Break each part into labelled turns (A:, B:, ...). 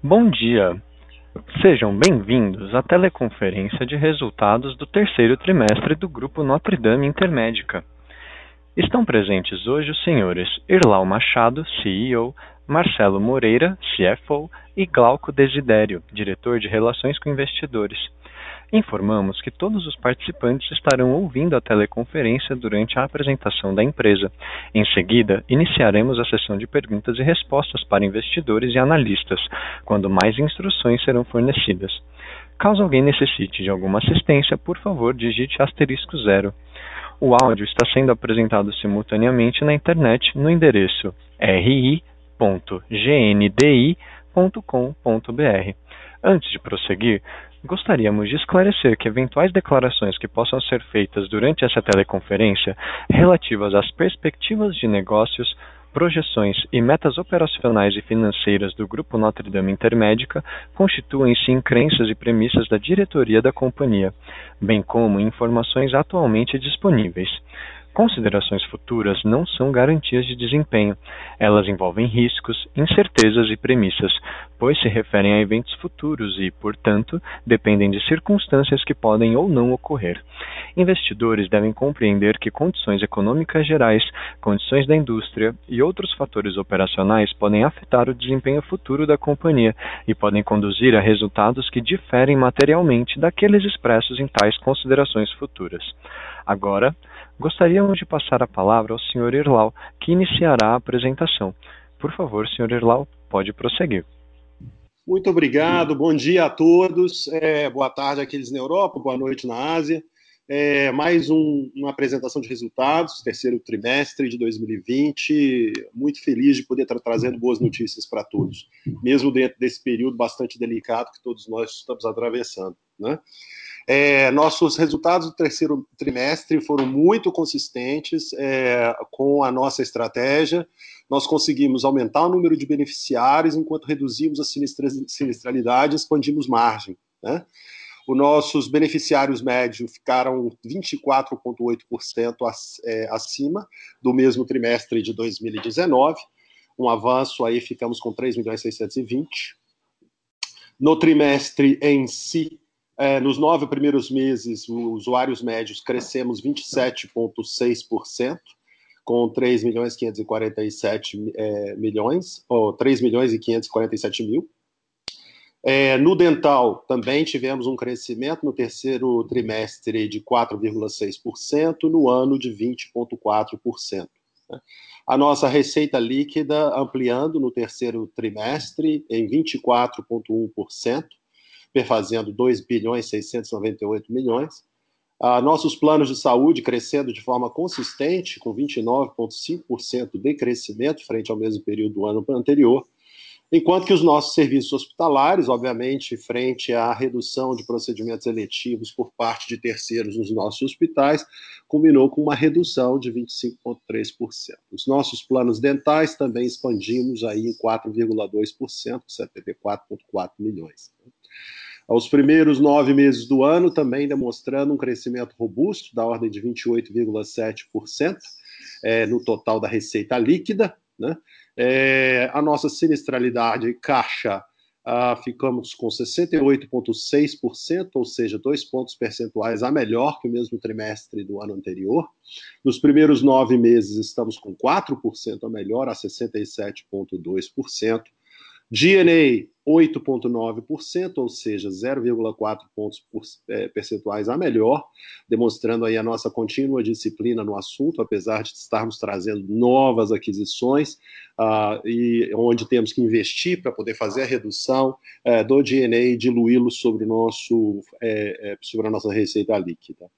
A: Bom dia! Sejam bem-vindos à teleconferência de resultados do terceiro trimestre do Grupo Notre Dame Intermédica. Estão presentes hoje os senhores Irlau Machado, CEO, Marcelo Moreira, CFO, e Glauco Desidério, diretor de Relações com Investidores. Informamos que todos os participantes estarão ouvindo a teleconferência durante a apresentação da empresa. Em seguida, iniciaremos a sessão de perguntas e respostas para investidores e analistas, quando mais instruções serão fornecidas. Caso alguém necessite de alguma assistência, por favor, digite asterisco zero. O áudio está sendo apresentado simultaneamente na internet no endereço ri.gndi.com.br. Antes de prosseguir, Gostaríamos de esclarecer que eventuais declarações que possam ser feitas durante essa teleconferência relativas às perspectivas de negócios, projeções e metas operacionais e financeiras do Grupo Notre Dame Intermédica constituem-se em crenças e premissas da diretoria da companhia, bem como informações atualmente disponíveis. Considerações futuras não são garantias de desempenho. Elas envolvem riscos, incertezas e premissas, pois se referem a eventos futuros e, portanto, dependem de circunstâncias que podem ou não ocorrer. Investidores devem compreender que condições econômicas gerais, condições da indústria e outros fatores operacionais podem afetar o desempenho futuro da companhia e podem conduzir a resultados que diferem materialmente daqueles expressos em tais considerações futuras. Agora, Gostaríamos de passar a palavra ao Sr. Irlau, que iniciará a apresentação. Por favor, Sr. Irlau, pode prosseguir.
B: Muito obrigado, bom dia a todos. É, boa tarde àqueles na Europa, boa noite na Ásia. É, mais um, uma apresentação de resultados, terceiro trimestre de 2020. Muito feliz de poder estar trazendo boas notícias para todos, mesmo dentro desse período bastante delicado que todos nós estamos atravessando. Né? É, nossos resultados do terceiro trimestre foram muito consistentes é, com a nossa estratégia. Nós conseguimos aumentar o número de beneficiários enquanto reduzimos a sinistralidade e expandimos margem. Né? Os nossos beneficiários médios ficaram 24,8% é, acima do mesmo trimestre de 2019. Um avanço aí, ficamos com 3 milhões 620. No trimestre em si, é, nos nove primeiros meses, os usuários médios crescemos 27,6%, com 3 milhões 547 é, milhões, ou 3 milhões e 547 mil. É, no dental, também tivemos um crescimento no terceiro trimestre de 4,6%, no ano de 20,4%. Né? A nossa receita líquida ampliando no terceiro trimestre em 24,1%, perfazendo 2 bilhões 698 milhões. Ah, nossos planos de saúde crescendo de forma consistente, com 29,5% de crescimento frente ao mesmo período do ano anterior, enquanto que os nossos serviços hospitalares, obviamente, frente à redução de procedimentos eletivos por parte de terceiros nos nossos hospitais, combinou com uma redução de 25,3%. Os nossos planos dentais também expandimos aí em 4,2%, 74,4 milhões. Aos primeiros nove meses do ano, também demonstrando um crescimento robusto, da ordem de 28,7% é, no total da receita líquida. Né? É, a nossa sinistralidade caixa ah, ficamos com 68,6%, ou seja, dois pontos percentuais a melhor que o mesmo trimestre do ano anterior. Nos primeiros nove meses, estamos com 4% a melhor, a 67,2%. DNA 8,9%, ou seja, 0,4 pontos é, percentuais a melhor, demonstrando aí a nossa contínua disciplina no assunto, apesar de estarmos trazendo novas aquisições uh, e onde temos que investir para poder fazer a redução uh, do DNA e diluí-lo sobre, nosso, é, sobre a nossa receita líquida.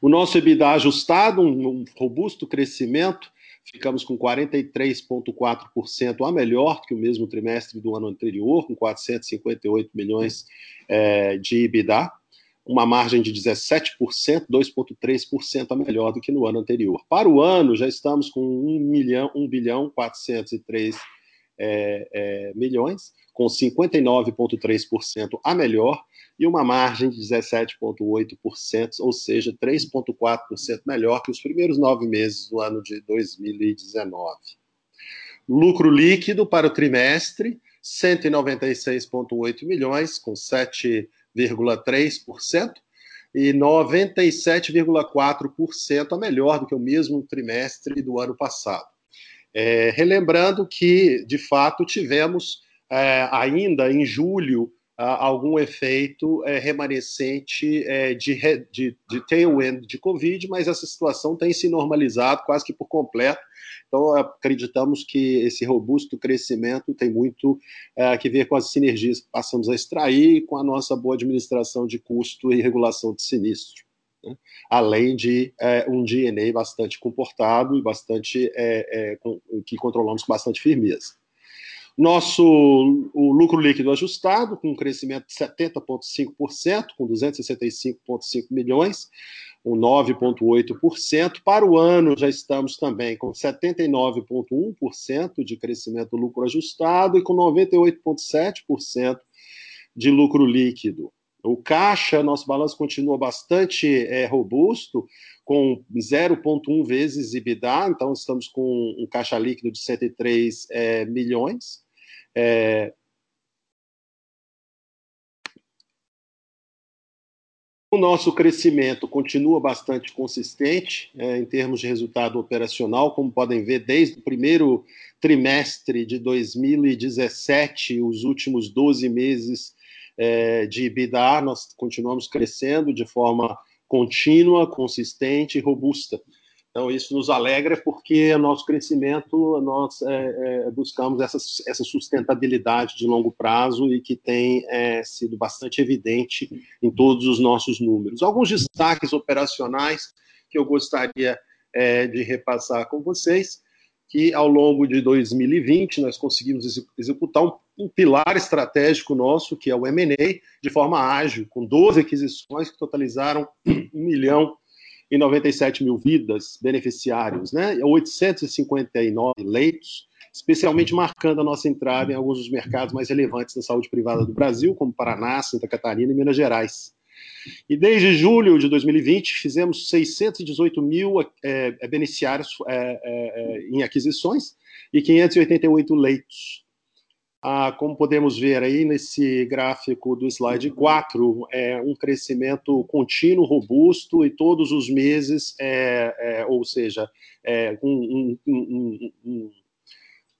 B: O nosso EBITDA ajustado, um robusto crescimento, ficamos com 43,4% a melhor que o mesmo trimestre do ano anterior, com 458 milhões é, de EBITDA, uma margem de 17%, 2,3% a melhor do que no ano anterior. Para o ano, já estamos com 1 milhão, 1 bilhão 403 é, é, milhões, com 59,3% a melhor, e uma margem de 17,8%, ou seja, 3,4% melhor que os primeiros nove meses do ano de 2019. Lucro líquido para o trimestre, 196,8 milhões, com 7,3%, e 97,4% a melhor do que o mesmo trimestre do ano passado. É, relembrando que, de fato, tivemos é, ainda em julho algum efeito é, remanescente é, de, de, de tailwind de Covid, mas essa situação tem se normalizado quase que por completo. Então, acreditamos que esse robusto crescimento tem muito é, que ver com as sinergias que passamos a extrair com a nossa boa administração de custo e regulação de sinistro. Né? Além de é, um DNA bastante comportado e bastante é, é, com, que controlamos com bastante firmeza. Nosso o lucro líquido ajustado, com um crescimento de 70,5%, com 265,5 milhões, um 9,8%. Para o ano, já estamos também com 79,1% de crescimento do lucro ajustado e com 98,7% de lucro líquido. O caixa, nosso balanço continua bastante é, robusto, com 0,1 vezes EBITDA, então estamos com um caixa líquido de 103 é, milhões. É... O nosso crescimento continua bastante consistente é, em termos de resultado operacional, como podem ver, desde o primeiro trimestre de 2017, os últimos 12 meses é, de EBITDA, nós continuamos crescendo de forma contínua, consistente e robusta. Então, isso nos alegra porque o nosso crescimento, nós é, é, buscamos essa, essa sustentabilidade de longo prazo e que tem é, sido bastante evidente em todos os nossos números. Alguns destaques operacionais que eu gostaria é, de repassar com vocês, que ao longo de 2020 nós conseguimos executar um, um pilar estratégico nosso, que é o M&A, de forma ágil, com 12 aquisições que totalizaram um milhão e 97 mil vidas beneficiários, né? 859 leitos, especialmente marcando a nossa entrada em alguns dos mercados mais relevantes da saúde privada do Brasil, como Paraná, Santa Catarina e Minas Gerais. E desde julho de 2020 fizemos 618 mil é, beneficiários é, é, em aquisições e 588 leitos. Ah, como podemos ver aí nesse gráfico do slide 4, é um crescimento contínuo, robusto e todos os meses, é, é, ou seja, é, um, um, um,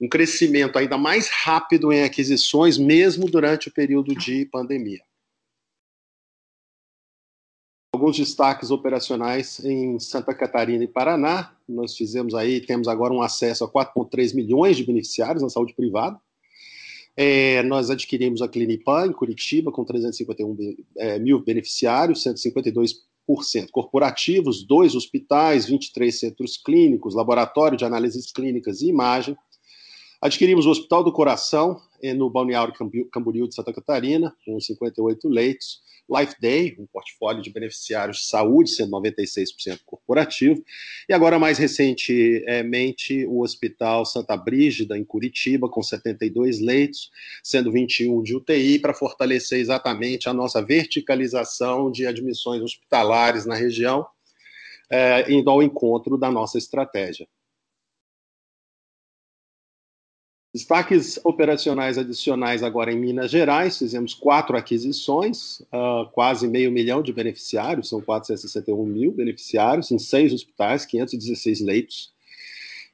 B: um crescimento ainda mais rápido em aquisições, mesmo durante o período de pandemia. Alguns destaques operacionais em Santa Catarina e Paraná. Nós fizemos aí, temos agora um acesso a 4,3 milhões de beneficiários na saúde privada é, nós adquirimos a Clinipan em Curitiba com 351 é, mil beneficiários, 152% corporativos, dois hospitais, 23 centros clínicos, laboratório de análises clínicas e imagem. Adquirimos o Hospital do Coração no Balneário Camboriú de Santa Catarina, com 58 leitos. Life Day, um portfólio de beneficiários de saúde, sendo 96% corporativo. E agora, mais recentemente, o Hospital Santa Brígida, em Curitiba, com 72 leitos, sendo 21 de UTI, para fortalecer exatamente a nossa verticalização de admissões hospitalares na região, é, indo ao encontro da nossa estratégia. Destaques operacionais adicionais agora em Minas Gerais, fizemos quatro aquisições, uh, quase meio milhão de beneficiários, são 461 mil beneficiários, em seis hospitais, 516 leitos.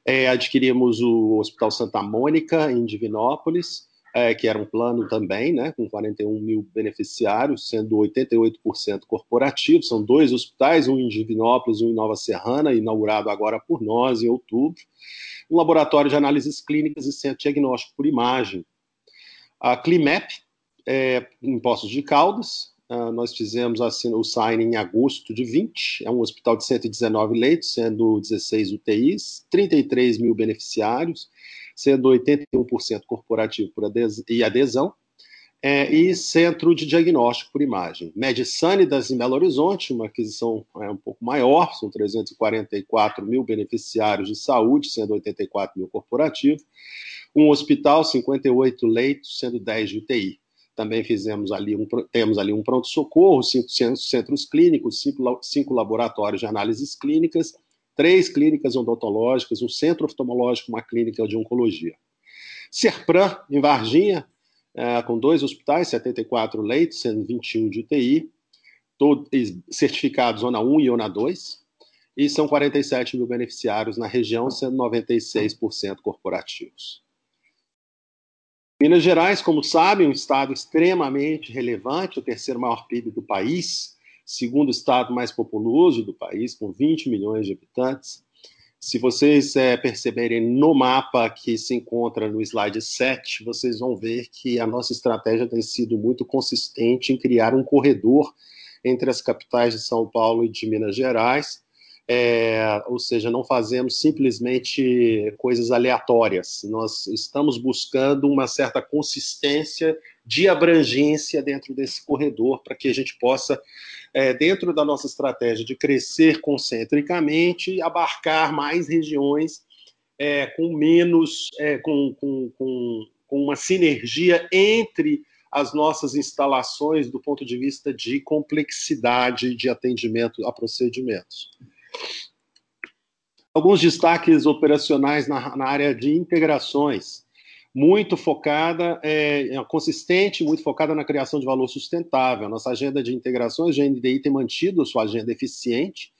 B: É, adquirimos o Hospital Santa Mônica, em Divinópolis, é, que era um plano também, né, com 41 mil beneficiários, sendo 88% corporativo. São dois hospitais, um em Divinópolis, um em Nova Serrana, inaugurado agora por nós em outubro um laboratório de análises clínicas e centro diagnóstico por imagem. A Climap, é, em Poços de Caldas, uh, nós fizemos assim, o sign em agosto de 20, é um hospital de 119 leitos, sendo 16 UTIs, 33 mil beneficiários, sendo 81% corporativo por adesão, e adesão, é, e Centro de Diagnóstico por Imagem. Medisânidas em Belo Horizonte, uma aquisição é, um pouco maior, são 344 mil beneficiários de saúde, sendo 84 mil corporativos. Um hospital, 58 leitos, sendo 10 de UTI. Também fizemos ali um, temos ali um pronto-socorro, cinco centros clínicos, cinco, cinco laboratórios de análises clínicas, três clínicas odontológicas, um centro oftalmológico, uma clínica de oncologia. Serpran, em Varginha, é, com dois hospitais, 74 leitos, sendo 21 de UTI, todos certificados Zona 1 e Zona 2, e são 47 mil beneficiários na região, sendo 96% corporativos. Minas Gerais, como sabem, um estado extremamente relevante, o terceiro maior PIB do país, segundo estado mais populoso do país, com 20 milhões de habitantes. Se vocês é, perceberem no mapa que se encontra no slide 7, vocês vão ver que a nossa estratégia tem sido muito consistente em criar um corredor entre as capitais de São Paulo e de Minas Gerais, é, ou seja, não fazemos simplesmente coisas aleatórias, nós estamos buscando uma certa consistência de abrangência dentro desse corredor para que a gente possa, é, dentro da nossa estratégia de crescer concentricamente, abarcar mais regiões é, com menos, é, com, com, com, com uma sinergia entre as nossas instalações do ponto de vista de complexidade de atendimento a procedimentos. Alguns destaques operacionais na, na área de integrações, muito focada, é, é, consistente, muito focada na criação de valor sustentável. Nossa agenda de integrações, a GNDI tem mantido sua agenda eficiente,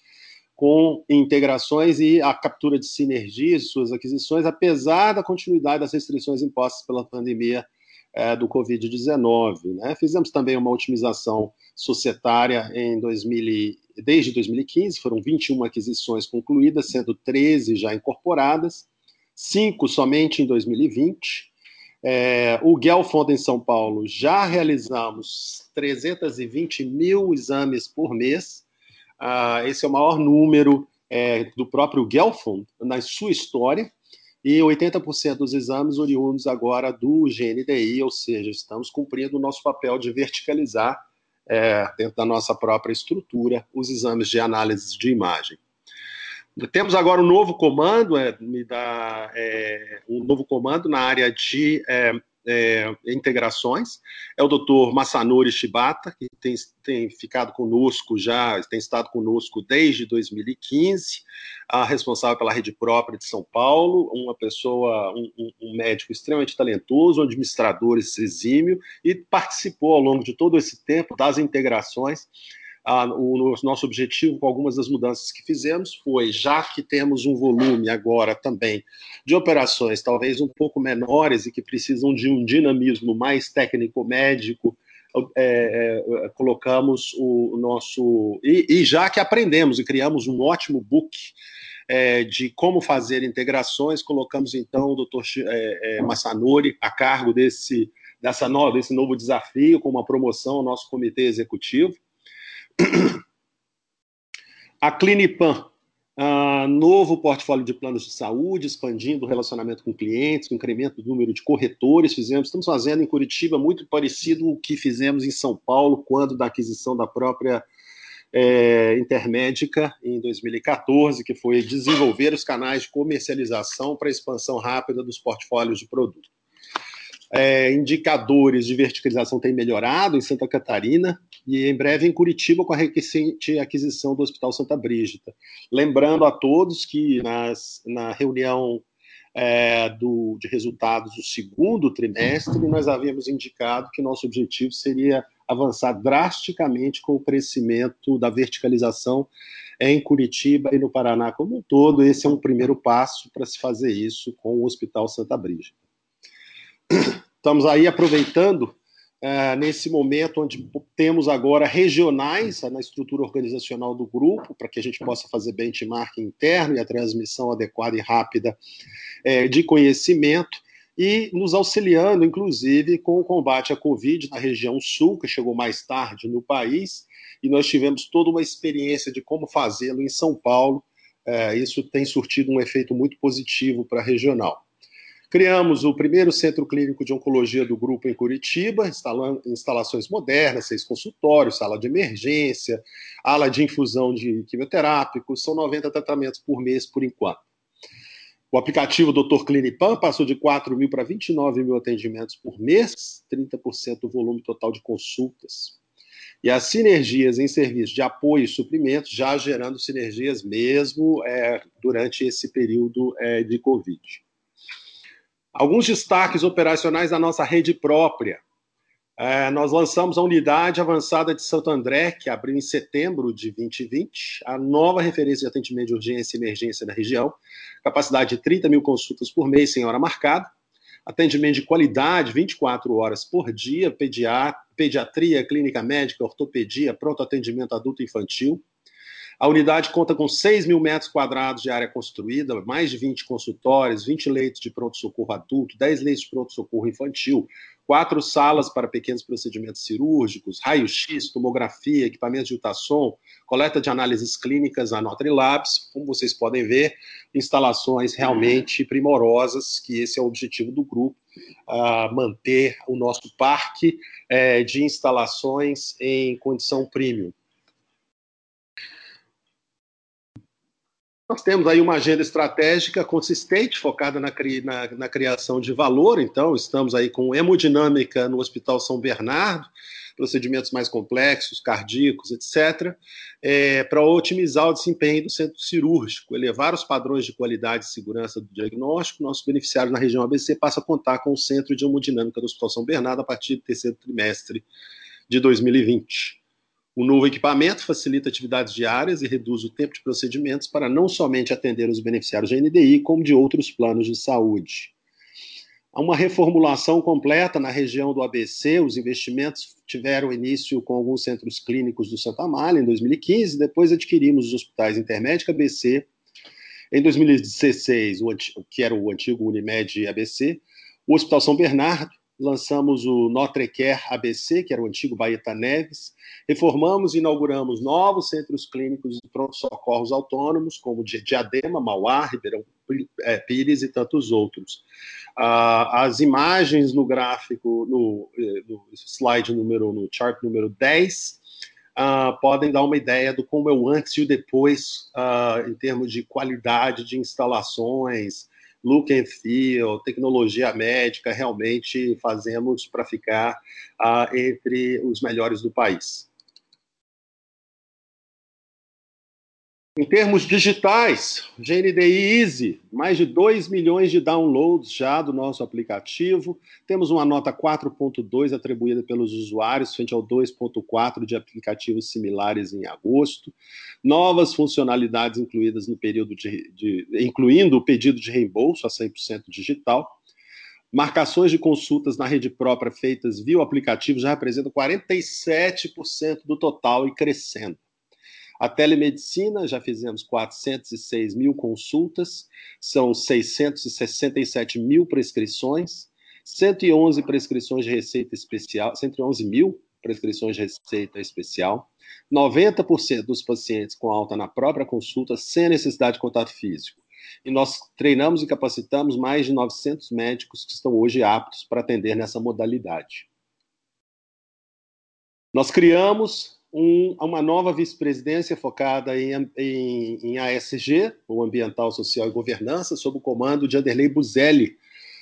B: com integrações e a captura de sinergias suas aquisições, apesar da continuidade das restrições impostas pela pandemia é, do Covid-19. Né? Fizemos também uma otimização societária em 2000, desde 2015, foram 21 aquisições concluídas, sendo 13 já incorporadas, 5 somente em 2020. É, o Gelfond em São Paulo já realizamos 320 mil exames por mês. Ah, esse é o maior número é, do próprio Gelfond na sua história e 80% dos exames oriundos agora do GNDI, ou seja, estamos cumprindo o nosso papel de verticalizar é, dentro da nossa própria estrutura os exames de análise de imagem. Temos agora um novo comando, é, me dá é, um novo comando na área de é, integrações. É o doutor Masanori Shibata, que tem, tem ficado conosco já, tem estado conosco desde 2015, a responsável pela rede própria de São Paulo, uma pessoa, um, um médico extremamente talentoso, um administrador exímio, e participou ao longo de todo esse tempo das integrações o nosso objetivo com algumas das mudanças que fizemos foi, já que temos um volume agora também de operações talvez um pouco menores e que precisam de um dinamismo mais técnico-médico, é, é, colocamos o, nosso. E, e, já que aprendemos e criamos um ótimo book é, de como fazer integrações, colocamos então o doutor é, é, Massanori a cargo desse, dessa no, desse novo desafio, com uma promoção ao nosso comitê executivo. A Clinipan, uh, novo portfólio de planos de saúde, expandindo o relacionamento com clientes, incremento do número de corretores, fizemos, estamos fazendo em Curitiba muito parecido o que fizemos em São Paulo, quando da aquisição da própria é, Intermédica em 2014, que foi desenvolver os canais de comercialização para expansão rápida dos portfólios de produto. É, indicadores de verticalização têm melhorado em Santa Catarina, e em breve em Curitiba com a recente aquisição do Hospital Santa Brígida. Lembrando a todos que nas, na reunião é, do, de resultados do segundo trimestre, nós havíamos indicado que nosso objetivo seria avançar drasticamente com o crescimento da verticalização em Curitiba e no Paraná como um todo. Esse é um primeiro passo para se fazer isso com o Hospital Santa Brígida. Estamos aí aproveitando Uh, nesse momento onde temos agora regionais na estrutura organizacional do grupo, para que a gente possa fazer benchmark interno e a transmissão adequada e rápida é, de conhecimento, e nos auxiliando, inclusive, com o combate à Covid na região sul, que chegou mais tarde no país, e nós tivemos toda uma experiência de como fazê-lo em São Paulo. É, isso tem surtido um efeito muito positivo para a regional. Criamos o primeiro centro clínico de oncologia do grupo em Curitiba, instalando instalações modernas, seis consultórios, sala de emergência, ala de infusão de quimioterápicos, são 90 tratamentos por mês por enquanto. O aplicativo Dr. Clinipan passou de 4 mil para 29 mil atendimentos por mês, 30% do volume total de consultas. E as sinergias em serviços de apoio e suprimentos já gerando sinergias mesmo é, durante esse período é, de Covid. Alguns destaques operacionais da nossa rede própria. É, nós lançamos a unidade avançada de Santo André, que abriu em setembro de 2020, a nova referência de atendimento de urgência e emergência da região, capacidade de 30 mil consultas por mês sem hora marcada, atendimento de qualidade 24 horas por dia, pediatria, clínica médica, ortopedia, pronto atendimento adulto e infantil, a unidade conta com 6 mil metros quadrados de área construída, mais de 20 consultórios, 20 leitos de pronto-socorro adulto, 10 leitos de pronto-socorro infantil, quatro salas para pequenos procedimentos cirúrgicos, raio-x, tomografia, equipamentos de ultrassom, coleta de análises clínicas na Labs. Como vocês podem ver, instalações realmente primorosas, que esse é o objetivo do grupo, manter o nosso parque uh, de instalações em condição premium. Nós temos aí uma agenda estratégica consistente, focada na, na, na, criação de valor. Então, estamos aí com hemodinâmica no Hospital São Bernardo, procedimentos mais complexos, cardíacos, etc., é, para otimizar o desempenho do centro cirúrgico, elevar os padrões de qualidade e segurança do diagnóstico. Nossos beneficiários na região ABC passam a contar com o Centro de Hemodinâmica do Hospital São Bernardo a partir do terceiro trimestre de 2020. O novo equipamento facilita atividades diárias e reduz o tempo de procedimentos para não somente atender os beneficiários da NDI, como de outros planos de saúde. Há uma reformulação completa na região do ABC. Os investimentos tiveram início com alguns centros clínicos do Santa Amália em 2015, depois adquirimos os hospitais Intermédica ABC. Em 2016, o que era o antigo Unimed ABC, o Hospital São Bernardo, lançamos o Notrecare ABC, que era o antigo Baeta Neves, reformamos e inauguramos novos centros clínicos de pronto-socorros autônomos, como Diadema, Mauá, Ribeirão é, Pires e tantos outros. Ah, as imagens no gráfico, no, eh, no, slide número, no chart número 10, ah, podem dar uma ideia do como é o antes e o depois, ah, em termos de qualidade de instalações, look and feel, tecnologia médica, realmente fazemos para ficar uh, entre os melhores do país. Em termos digitais, GNDI Easy, mais de 2 milhões de downloads já do nosso aplicativo. Temos uma nota 4.2 atribuída pelos usuários, frente ao 2.4 de aplicativos similares em agosto. Novas funcionalidades incluídas no período de, de incluindo o pedido de reembolso a 100% digital. Marcações de consultas na rede própria feitas via o aplicativo já representam 47% do total e crescendo. A telemedicina, já fizemos 406 mil consultas, são 667 mil prescrições, 111 prescrições de receita especial, 111 mil prescrições de receita especial, 90% dos pacientes com alta na própria consulta sem necessidade de contato físico. E nós treinamos e capacitamos mais de 900 médicos que estão hoje aptos para atender nessa modalidade. Nós criamos um, uma nova vice-presidência focada em, em, em, ASG, o Ambiental, Social e Governança, sob o comando de Anderlei Buzelli,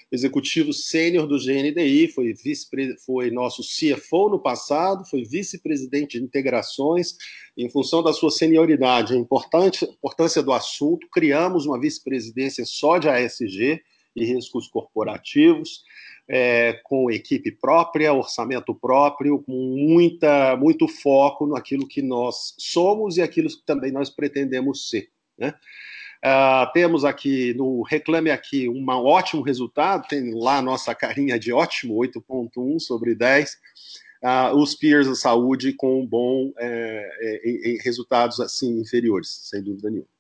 B: executivo sênior do GNDI, foi, vice, foi nosso CFO no passado, foi vice-presidente de integrações, em função da sua senioridade, a importância do assunto, criamos uma vice-presidência só de ASG e riscos corporativos, é, com equipe própria, orçamento próprio, com muita, muito foco naquilo que nós somos e aquilo que também nós pretendemos ser. Né? Uh, temos aqui no Reclame Aqui um ótimo resultado, tem lá a nossa carinha de ótimo, 8.1 sobre 10. Uh, ah, os peers da saúde com bom é, é, resultados assim inferiores, sem dúvida nenhuma.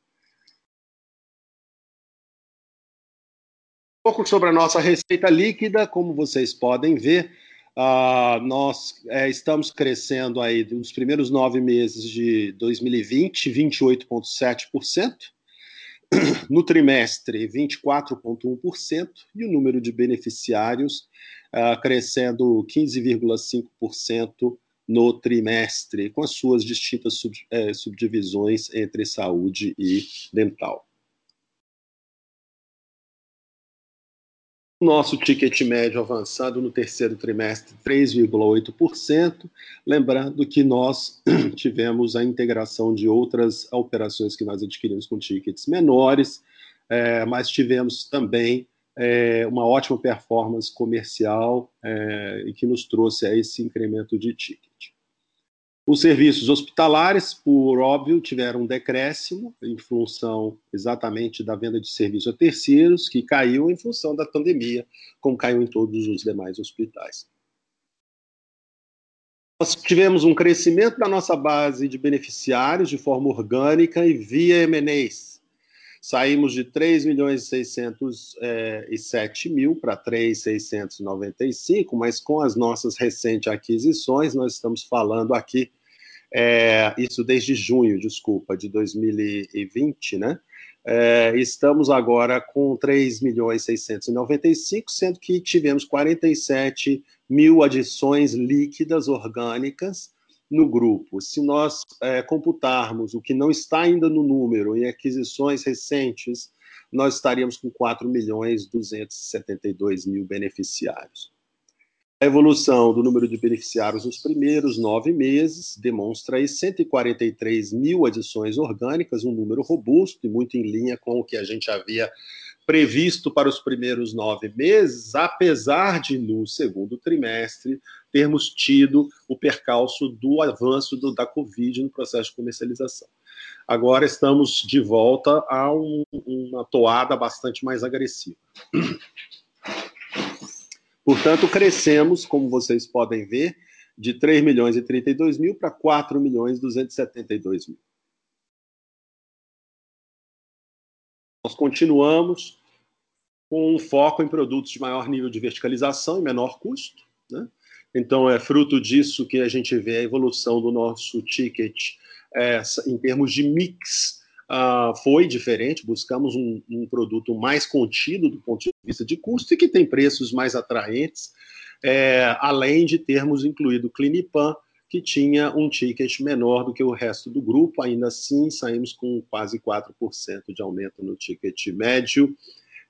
B: Pouco sobre a nossa receita líquida, como vocês podem ver, uh, nós é, estamos crescendo aí nos primeiros nove meses de 2020, 28,7%, no trimestre, 24,1%, e o número de beneficiários uh, crescendo 15,5% no trimestre, com as suas distintas sub, é, subdivisões entre saúde e dental. Nosso ticket médio avançado no terceiro trimestre, 3,8%. Lembrando que nós tivemos a integração de outras operações que nós adquirimos com tickets menores, é, mas tivemos também é, uma ótima performance comercial é, que nos trouxe a esse incremento de ticket. Os serviços hospitalares, por óbvio, tiveram um decréscimo em função exatamente da venda de serviços a terceiros, que caiu em função da pandemia, como caiu em todos os demais hospitais. Nós tivemos um crescimento da nossa base de beneficiários de forma orgânica e via M&As. Saímos de 3 milhões e 607 mil para 3,695, mas com as nossas recentes aquisições, nós estamos falando aqui, é, isso desde junho, desculpa, de 2020, né? É, estamos agora com 3 milhões 695, sendo que tivemos 47 mil adições líquidas orgânicas no grupo. Se nós é, computarmos o que não está ainda no número em aquisições recentes, nós estaríamos com 4 milhões 272 mil beneficiários. A evolução do número de beneficiários nos primeiros nove meses demonstra aí 143 mil adições orgânicas, um número robusto e muito em linha com o que a gente havia previsto para os primeiros nove meses, apesar de, no segundo trimestre, termos tido o percalço do avanço do, da Covid no processo de comercialização. Agora estamos de volta a um, uma toada bastante mais agressiva. Portanto, crescemos, como vocês podem ver, de 3 milhões e 32 mil para 4 milhões e 272 mil. Nós continuamos com um foco em produtos de maior nível de verticalização e menor custo. Né? Então, é fruto disso que a gente vê a evolução do nosso ticket é, em termos de mix uh, foi diferente, buscamos um, um, produto mais contido do ponto de vista de custo e que tem preços mais atraentes, é, além de termos incluído o Clinipan, que tinha um ticket menor do que o resto do grupo, ainda assim saímos com quase 4% de aumento no ticket médio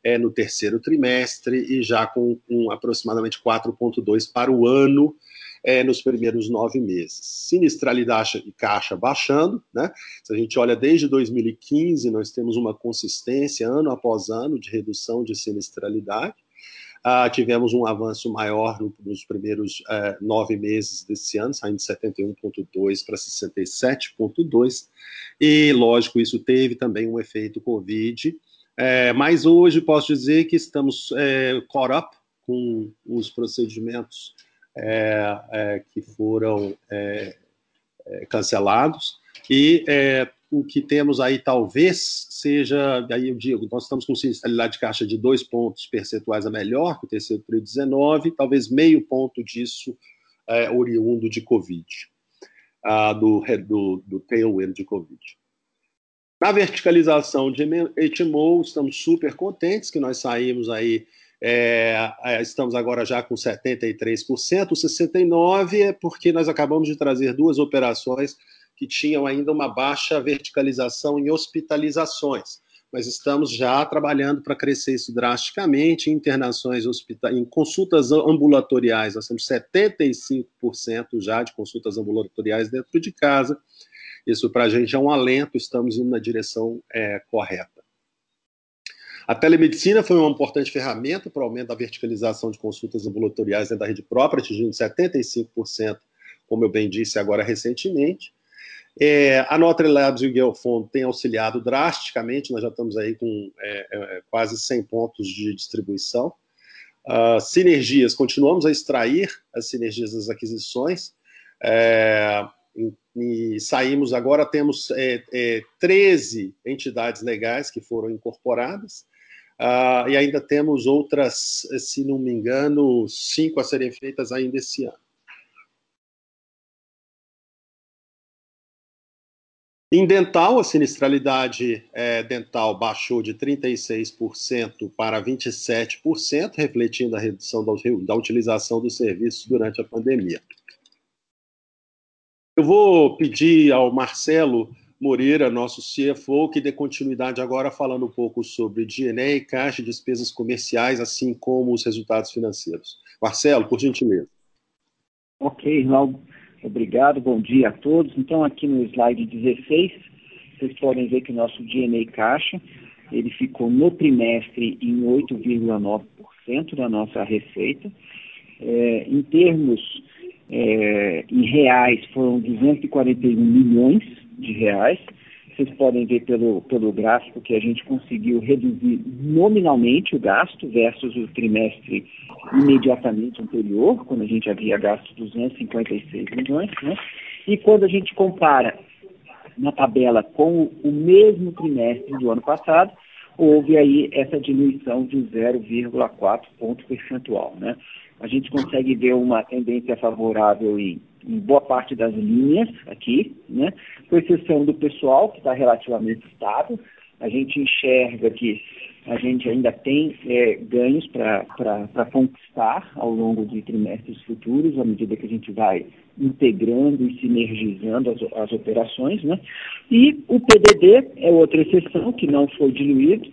B: é, no terceiro trimestre e já com, com aproximadamente 4,2% para o ano, é, nos primeiros nove meses. Sinistralidade e caixa baixando, né? Se a gente olha desde 2015, nós temos uma consistência ano após ano de redução de sinistralidade. Ah, tivemos um avanço maior no, nos primeiros eh, nove meses desse ano, saindo de 71,2 para 67,2. E, lógico, isso teve também um efeito Covid. Eh, mas hoje posso dizer que estamos eh, caught up com os procedimentos é, é, que foram é, é cancelados. E é, o que temos aí talvez seja, aí eu digo, nós estamos com sinistralidade de caixa de dois pontos percentuais a melhor que o terceiro TRI 19, talvez meio ponto disso é, oriundo de Covid, ah, do, do, do tailwind de Covid. Na verticalização de HMO, estamos super contentes que nós saímos aí é, é, estamos agora já com 73%. O 69% é porque nós acabamos de trazer duas operações que tinham ainda uma baixa verticalização em hospitalizações. Mas estamos já trabalhando para crescer isso drasticamente em internações hospitais, em consultas ambulatoriais. Nós temos 75% já de consultas ambulatoriais dentro de casa. Isso para a gente é um alento, estamos indo na direção é, correta. A telemedicina foi uma importante ferramenta para o aumento da verticalização de consultas ambulatoriais dentro da rede própria, atingindo 75%, como eu bem disse agora recentemente. É, a Notre Labs e o Geofond têm auxiliado drasticamente, nós já estamos aí com é, é, quase 100 pontos de distribuição. Uh, sinergias, continuamos a extrair as sinergias das aquisições. É, e, e saímos agora, temos é, é, 13 entidades legais que foram incorporadas, Uh, e ainda temos outras, se não me engano, cinco a serem feitas ainda esse ano. Em dental, a sinistralidade é, dental baixou de 36% para 27%, refletindo a redução da, da utilização dos serviços durante a pandemia. Eu vou pedir ao Marcelo Moreira, nosso CFO, que dê continuidade agora falando um pouco sobre DNA, caixa, despesas comerciais, assim como os resultados financeiros. Marcelo, por gentileza.
C: Ok, Irmão. Obrigado, bom dia a todos. Então, aqui no slide 16, vocês podem ver que o nosso DNA caixa ele ficou no trimestre em 8,9% da nossa receita. É, em termos é, em reais, foram 241 milhões de reais. Vocês podem ver pelo, pelo gráfico que a gente conseguiu reduzir nominalmente o gasto versus o trimestre imediatamente anterior, quando a gente havia gasto 256 milhões. Né? E quando a gente compara na tabela com o mesmo trimestre do ano passado, houve aí essa diminuição de 0,4 ponto percentual. Né? A gente consegue ver uma tendência favorável em, em boa parte das linhas aqui, né? com exceção do pessoal, que está relativamente estável. A gente enxerga que a gente ainda tem é, ganhos para conquistar ao longo de trimestres futuros, à medida que a gente vai integrando e sinergizando as, as operações. Né? E o PDD é outra exceção que não foi diluído,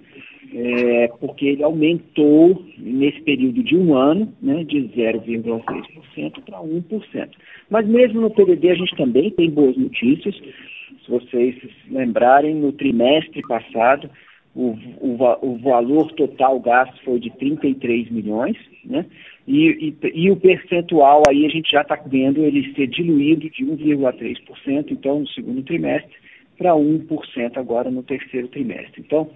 C: é, porque ele aumentou nesse período de um ano né, de 0,6% para 1%. Mas mesmo no PDD a gente também tem boas notícias. Se vocês lembrarem, no trimestre passado o, o, o, valor total gasto foi de 33 milhões, né? E, e, e o percentual aí a gente já está vendo ele ser diluído de 1,3%, então, no segundo trimestre, para 1% agora no terceiro trimestre. Então,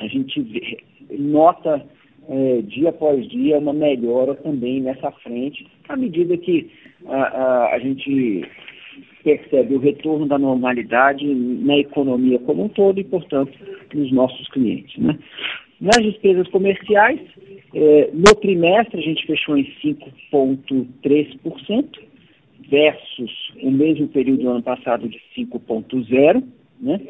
C: a gente vê, nota é, dia após dia uma melhora também nessa frente, à medida que a, a, a gente percebe o retorno da normalidade na economia como um todo e, portanto, nos nossos clientes. Né? Nas despesas comerciais, eh, no trimestre a gente fechou em 5,3%, versus o mesmo período do ano passado de 5,0%. Né?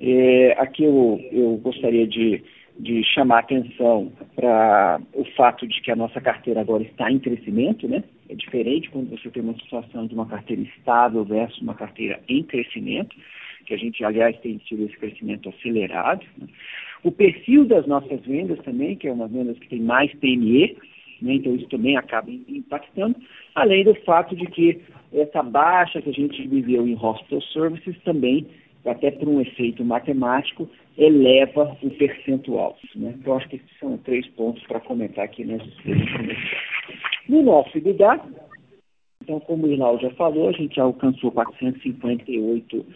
C: Eh, aqui eu, eu gostaria de de chamar atenção para o fato de que a nossa carteira agora está em crescimento, né? É diferente quando você tem uma situação de uma carteira estável versus uma carteira em crescimento, que a gente, aliás, tem tido esse crescimento acelerado. Né? O perfil das nossas vendas também, que é uma vendas que tem mais PME, né? então isso também acaba impactando, além do fato de que essa baixa que a gente viveu em hospital services também até por um efeito matemático, eleva o percentual. Né? Então, acho que esses são três pontos para comentar aqui nas despesas comerciais. No nosso EBITDA, então, como o Irlau já falou, a gente alcançou 458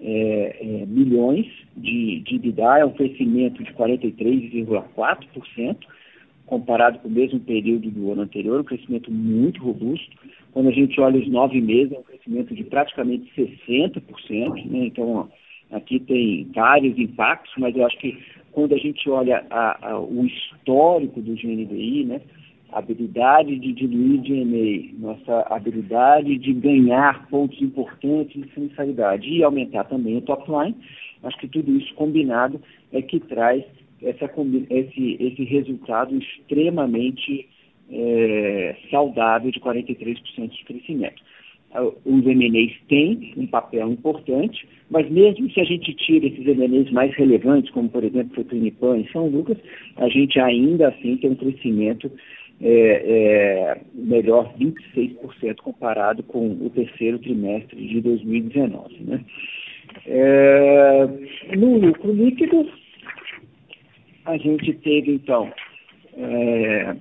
C: é, é, milhões de, de EBITDA, é um crescimento de 43,4%, comparado com o mesmo período do ano anterior, um crescimento muito robusto. Quando a gente olha os nove meses, é um crescimento de praticamente 60%. Né? Então, aqui tem vários impactos, mas eu acho que quando a gente olha a, a, o histórico do GNDI, né? a habilidade de diluir DNA, nossa habilidade de ganhar pontos importantes de funcionalidade e aumentar também o top line, acho que tudo isso combinado é que traz essa, esse, esse resultado extremamente é, saudável de 43% de crescimento. Ah, os MNEs têm um papel importante, mas mesmo se a gente tira esses MNEs mais relevantes, como por exemplo o Trinipan e São Lucas, a gente ainda assim tem um crescimento é, é, melhor 26% comparado com o terceiro trimestre de 2019. Né? É, no lucro líquido, a gente teve, então, é,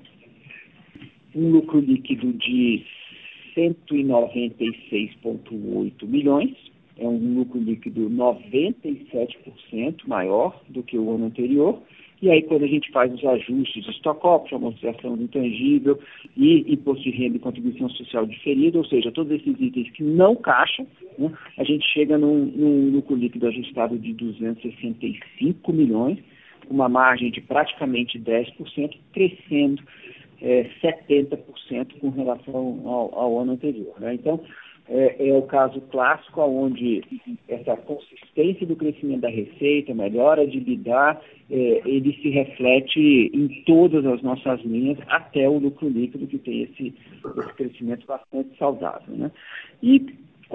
C: um lucro líquido de 196,8 milhões, é um lucro líquido 97% maior do que o ano anterior. E aí, quando a gente faz os ajustes de stock option, amortização intangível e imposto de renda e contribuição social diferida, ou seja, todos esses itens que não caixam, né, a gente chega num, num lucro líquido ajustado de 265 milhões, uma margem de praticamente 10%, crescendo é, 70% com relação ao, ao ano anterior. Né? Então, é, é, o caso clássico onde essa consistência do crescimento da receita, melhora de lidar, é, ele se reflete em todas as nossas linhas, até o lucro líquido, que tem esse, esse crescimento bastante saudável. Né? E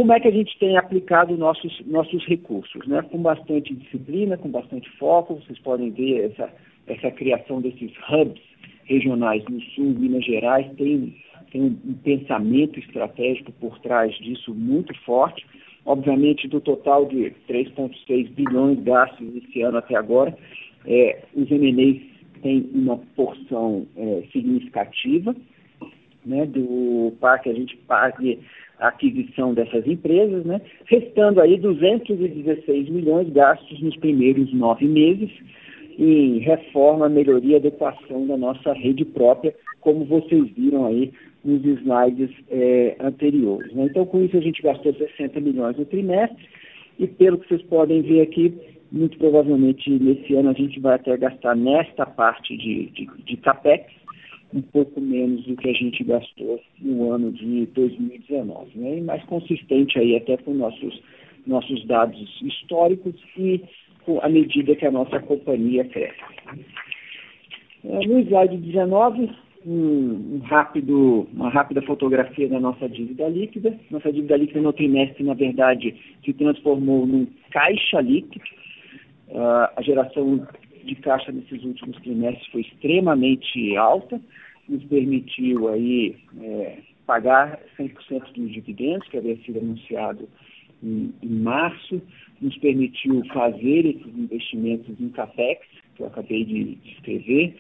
C: como é que a gente tem aplicado nossos, nossos recursos? Né? Com bastante disciplina, com bastante foco, vocês podem ver essa, essa criação desses hubs regionais no Sul, Minas Gerais, tem, tem um pensamento estratégico por trás disso muito forte. Obviamente, do total de 3,6 bilhões gastos esse ano até agora, É, os MNEs têm uma porção é, significativa né, do que a gente pague a aquisição dessas empresas, né, restando aí 216 milhões gastos nos primeiros nove meses em reforma, melhoria, adequação da nossa rede própria, como vocês viram aí nos slides é, anteriores. Né? Então, com isso, a gente gastou 60 milhões no trimestre e, pelo que vocês podem ver aqui, muito provavelmente nesse ano a gente vai até gastar nesta parte de, de, de CAPEX um pouco menos do que a gente gastou no ano de 2019, né? E mais consistente aí até com nossos nossos dados históricos e à medida que a nossa companhia cresce. É, no slide 19, um, rápido, uma rápida fotografia da nossa dívida líquida. Nossa dívida líquida no trimestre, na verdade, se transformou num caixa líquido. Uh, a geração de caixa nesses últimos trimestres foi extremamente alta, nos permitiu aí é, pagar 100% dos dividendos que havia sido anunciado em, em, março, nos permitiu fazer esses investimentos em CAPEX, que eu acabei de descrever,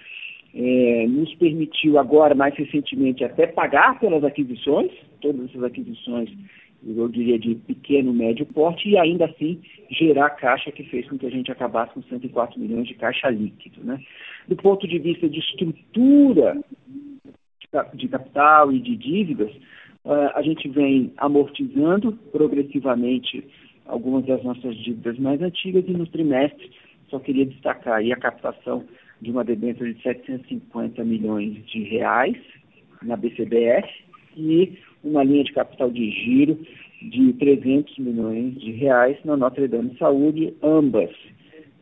C: é, nos permitiu agora, mais recentemente, até pagar pelas aquisições, todas essas aquisições eu diria, de pequeno, médio porte, e ainda assim gerar caixa que fez com que a gente acabasse com 104 milhões de caixa líquido. Né? Do ponto de vista de estrutura de capital e de dívidas, uh, a gente vem amortizando progressivamente algumas das nossas dívidas mais antigas e no trimestre só queria destacar aí a captação de uma debênture de 750 milhões de reais na BCBS e uma linha de capital de giro de 300 milhões de reais na Notre Dame Saúde, ambas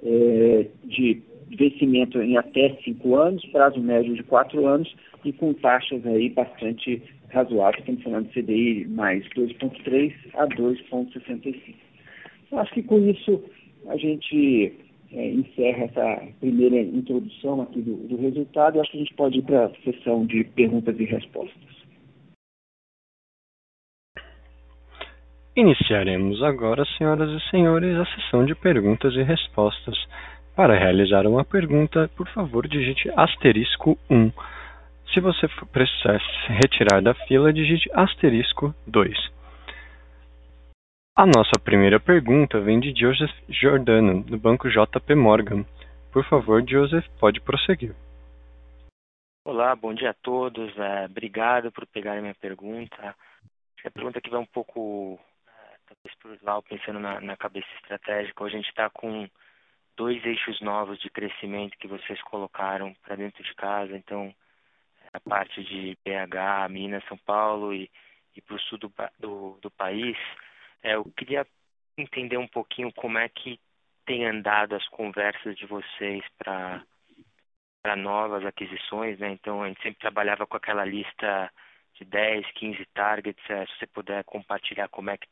C: é, de vencimento em até cinco anos, prazo médio de quatro anos e com taxas aí bastante razoáveis, estamos falando de CDI mais 2,3 a 2,65. Acho que com isso a gente é, encerra essa primeira introdução aqui do, do resultado. Eu acho que a gente pode ir para a sessão de perguntas e respostas.
A: Iniciaremos agora, senhoras e senhores, a sessão de perguntas e respostas. Para realizar uma pergunta, por favor, digite asterisco 1. Se você precisar se retirar da fila, digite asterisco 2. A nossa primeira pergunta vem de Joseph Giordano, do banco JP Morgan. Por favor, Joseph, pode prosseguir.
D: Olá, bom dia a todos. É, obrigado por pegarem minha pergunta. A pergunta que vai um pouco talvez para o pensando na, na cabeça estratégica, a gente está com dois eixos novos de crescimento que vocês colocaram para dentro de casa, então a parte de BH, Minas, São Paulo e, e para o sul do, do, do país. É, eu queria entender um pouquinho como é que tem andado as conversas de vocês para para novas aquisições, né? Então a gente sempre trabalhava com aquela lista de 10, 15 targets. É, se você puder compartilhar como é que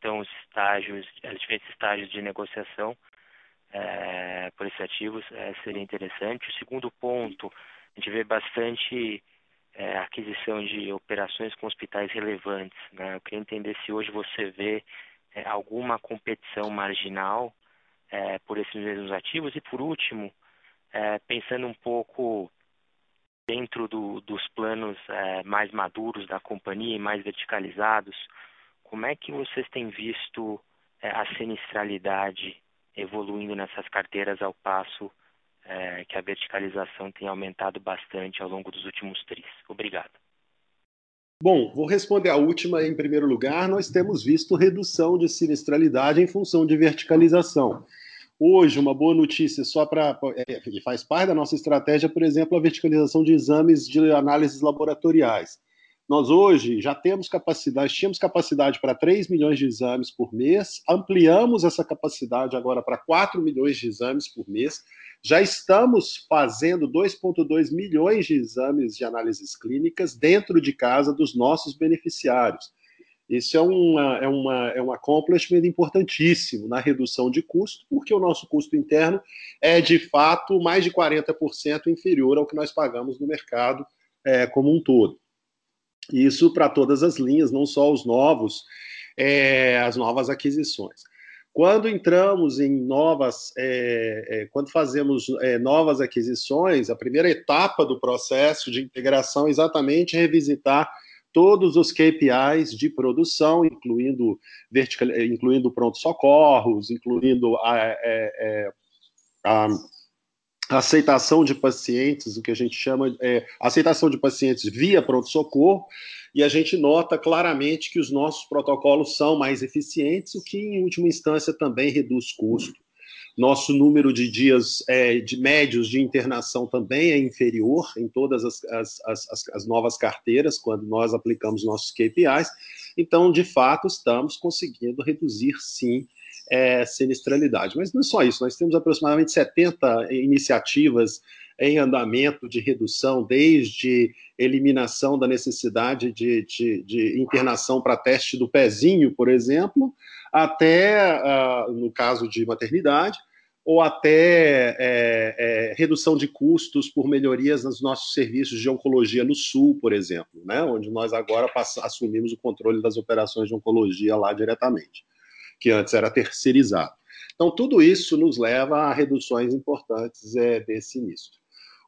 D: estão os estágios, os diferentes estágios de negociação é, por esses ativos, é, seria interessante. O segundo ponto, a gente vê bastante é, aquisição de operações com hospitais relevantes. Né? Eu queria entender se hoje você vê é, alguma competição marginal é, por esses mesmos ativos. E por último, é, pensando um pouco dentro do, dos planos mais maduros da companhia e mais verticalizados, como é que vocês têm visto é, a sinistralidade evoluindo nessas carteiras ao passo é, que a verticalização tem aumentado bastante ao longo dos últimos tris? Obrigado.
B: Bom, vou responder a última em primeiro lugar. Nós temos visto redução de sinistralidade em função de verticalização. Hoje, uma boa notícia só para. É, faz parte da nossa estratégia, por exemplo, a verticalização de exames de análises laboratoriais. Nós hoje já temos capacidade, tínhamos capacidade para 3 milhões de exames por mês, ampliamos essa capacidade agora para 4 milhões de exames por mês. Já estamos fazendo 2,2 milhões de exames de análises clínicas dentro de casa dos nossos beneficiários. Isso é, uma, é, uma, é um accomplishment importantíssimo na redução de custo, porque o nosso custo interno é, de fato, mais de 40% inferior ao que nós pagamos no mercado é, como um todo. Isso para todas as linhas, não só os novos, é, as novas aquisições. Quando entramos em novas, é, é, quando fazemos é, novas aquisições, a primeira etapa do processo de integração é exatamente revisitar todos os KPIs de produção, incluindo, vertical, incluindo pronto-socorros, incluindo a, é, é, a, a, aceitação de pacientes, o que a gente chama é, aceitação de pacientes via pronto-socorro, e a gente nota claramente que os nossos protocolos são mais eficientes, o que, em última instância, também reduz custo. Nosso número de dias é, de médios de internação também é inferior em todas as, as, as, as novas carteiras, quando nós aplicamos nossos KPIs. Então, de fato, estamos conseguindo reduzir, sim, é, sinistralidade. Mas não é só isso, nós temos aproximadamente 70 iniciativas em andamento de redução, desde eliminação da necessidade de, de, de internação para teste do pezinho, por exemplo, até, uh, no caso de maternidade, ou até é, é, redução de custos por melhorias nos nossos serviços de oncologia no Sul, por exemplo, né, onde nós agora assumimos o controle das operações de oncologia lá diretamente, que antes era terceirizado. Então, tudo isso nos leva a reduções importantes é, desse início.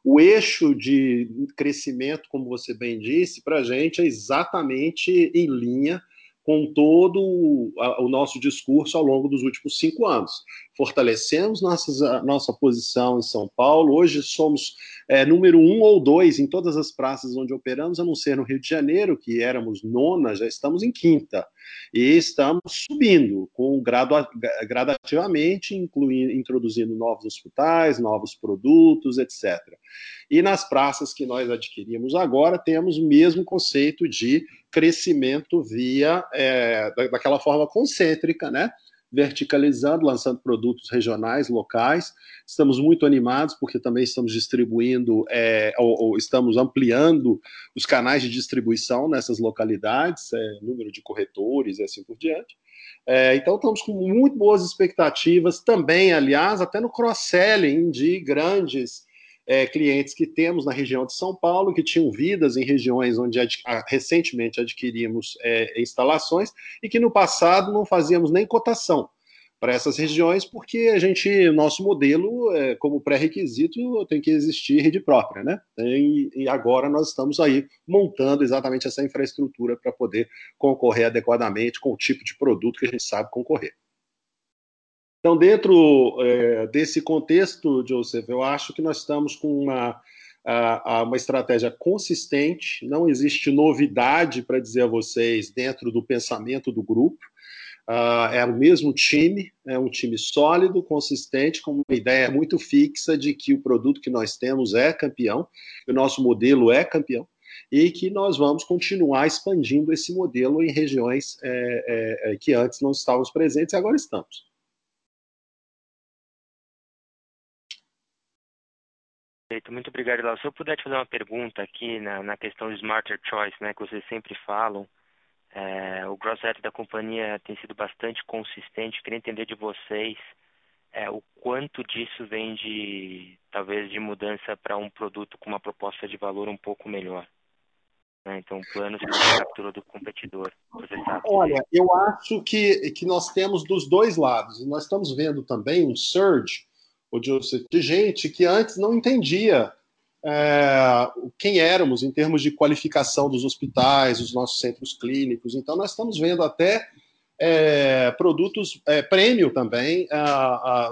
B: O eixo de crescimento, como você bem disse, para a gente é exatamente em linha com todo o, nosso discurso ao longo dos últimos cinco anos. Fortalecemos nossas, nossa posição em São Paulo. Hoje somos é, número um ou dois em todas as praças onde operamos, a não ser no Rio de Janeiro, que éramos nona, já estamos em quinta. E estamos subindo com gradua, gradativamente, incluindo, introduzindo novos hospitais, novos produtos, etc. E nas praças que nós adquirimos agora, temos o mesmo conceito de crescimento via é, daquela forma concêntrica, né? verticalizando, lançando produtos regionais, locais. Estamos muito animados porque também estamos distribuindo, é, ou, ou, estamos ampliando os canais de distribuição nessas localidades, é, número de corretores e assim por diante. É, então, estamos com muito boas expectativas também, aliás, até no cross-selling de grandes é, clientes que temos na região de São Paulo, que tinham vidas em regiões onde ad, recentemente adquirimos é, instalações e que no passado não fazíamos nem cotação para essas regiões, porque a gente, nosso modelo, é, como pré-requisito, tem que existir rede própria, né? E, e, agora nós estamos aí montando exatamente essa infraestrutura para poder concorrer adequadamente com o tipo de produto que a gente sabe concorrer. Então, dentro é, desse contexto, Joseph, eu acho que nós estamos com uma, a, uma estratégia consistente, não existe novidade para dizer a vocês dentro do pensamento do grupo. Uh, é o mesmo time, é um time sólido, consistente, com uma ideia muito fixa de que o produto que nós temos é campeão, o nosso modelo é campeão, e que nós vamos continuar expandindo esse modelo em regiões é, é, que antes não estávamos presentes e agora estamos.
D: Perfeito, muito obrigado, Lau. Se eu puder te fazer uma pergunta aqui na, na questão do Smarter Choice, né, que vocês sempre falam, é, o gross da companhia tem sido bastante consistente. Queria entender de vocês é, o quanto disso vem de, talvez, de mudança para um produto com uma proposta de valor um pouco melhor. Né? Então, planos para captura do competidor.
B: Olha, eu acho que, que nós temos dos dois lados. Nós estamos vendo também um surge de gente que antes não entendia é, quem éramos em termos de qualificação dos hospitais, dos nossos centros clínicos. Então, nós estamos vendo até é, produtos é, prêmio também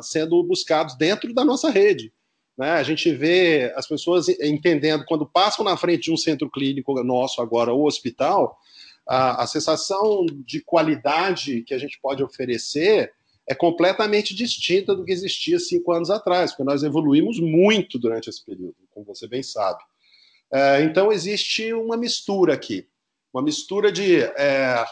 B: sendo buscados dentro da nossa rede. Né? A gente vê as pessoas entendendo, quando passam na frente de um centro clínico nosso agora, ou hospital, a, a sensação de qualidade que a gente pode oferecer é completamente distinta do que existia cinco anos atrás, porque nós evoluímos muito durante esse período, como você bem sabe. É, então, existe uma mistura aqui, uma mistura de, é,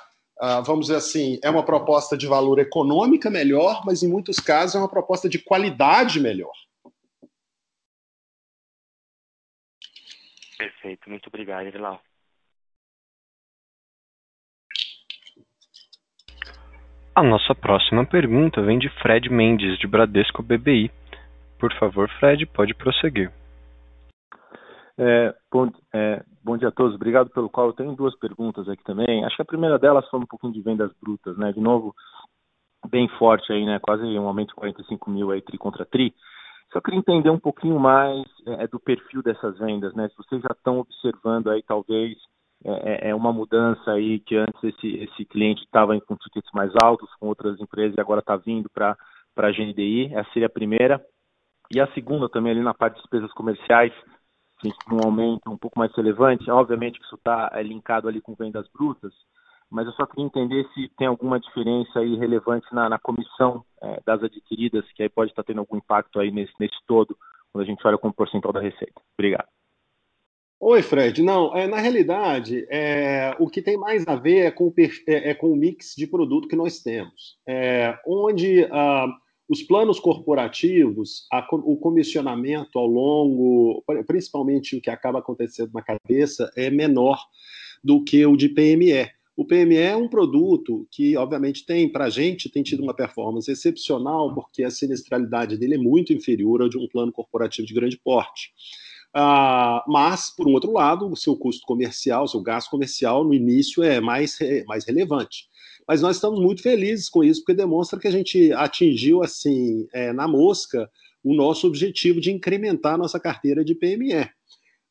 B: vamos dizer assim, é uma proposta de valor econômica melhor, mas em muitos casos é uma proposta de qualidade melhor.
D: Perfeito, muito obrigado, Edilau.
A: A nossa próxima pergunta vem de Fred Mendes, de Bradesco BBI. Por favor, Fred, pode prosseguir.
E: É, bom, é, bom, dia a todos, obrigado pelo qual. Eu tenho duas perguntas aqui também. Acho que a primeira delas foi um pouquinho de vendas brutas, né? De novo, bem forte aí, né? Quase um aumento de 45 mil aí tri contra tri. Só queria entender um pouquinho mais é, do perfil dessas vendas, né? Se vocês já estão observando aí talvez é, é, é uma mudança aí que antes esse, esse cliente estava com tickets mais altos com outras empresas e agora está vindo para a GNDI. Essa seria a primeira. E a segunda também ali na parte de despesas comerciais, tem um aumento um pouco mais relevante. Obviamente que isso está é, linkado ali com vendas brutas, mas eu só queria entender se tem alguma diferença aí relevante na, na comissão é, das adquiridas, que aí pode estar tá tendo algum impacto aí nesse, nesse todo, quando a gente olha como percentual da receita. Obrigado.
B: Oi, Fred. Não, é, na realidade, é, o que tem mais a ver é com, o, é, é com o mix de produto que nós temos, é, onde ah, os planos corporativos, a, o comissionamento ao longo, principalmente o que acaba acontecendo na cabeça, é menor do que o de PME. O PME é um produto que, obviamente, tem, para a gente, tem tido uma performance excepcional, porque a sinistralidade dele é muito inferior ao de um plano corporativo de grande porte. Ah, mas, por um outro lado, o seu custo comercial, o seu gasto comercial no início é mais, mais relevante. Mas nós estamos muito felizes com isso, porque demonstra que a gente atingiu, assim, é, na mosca, o nosso objetivo de incrementar a nossa carteira de PME.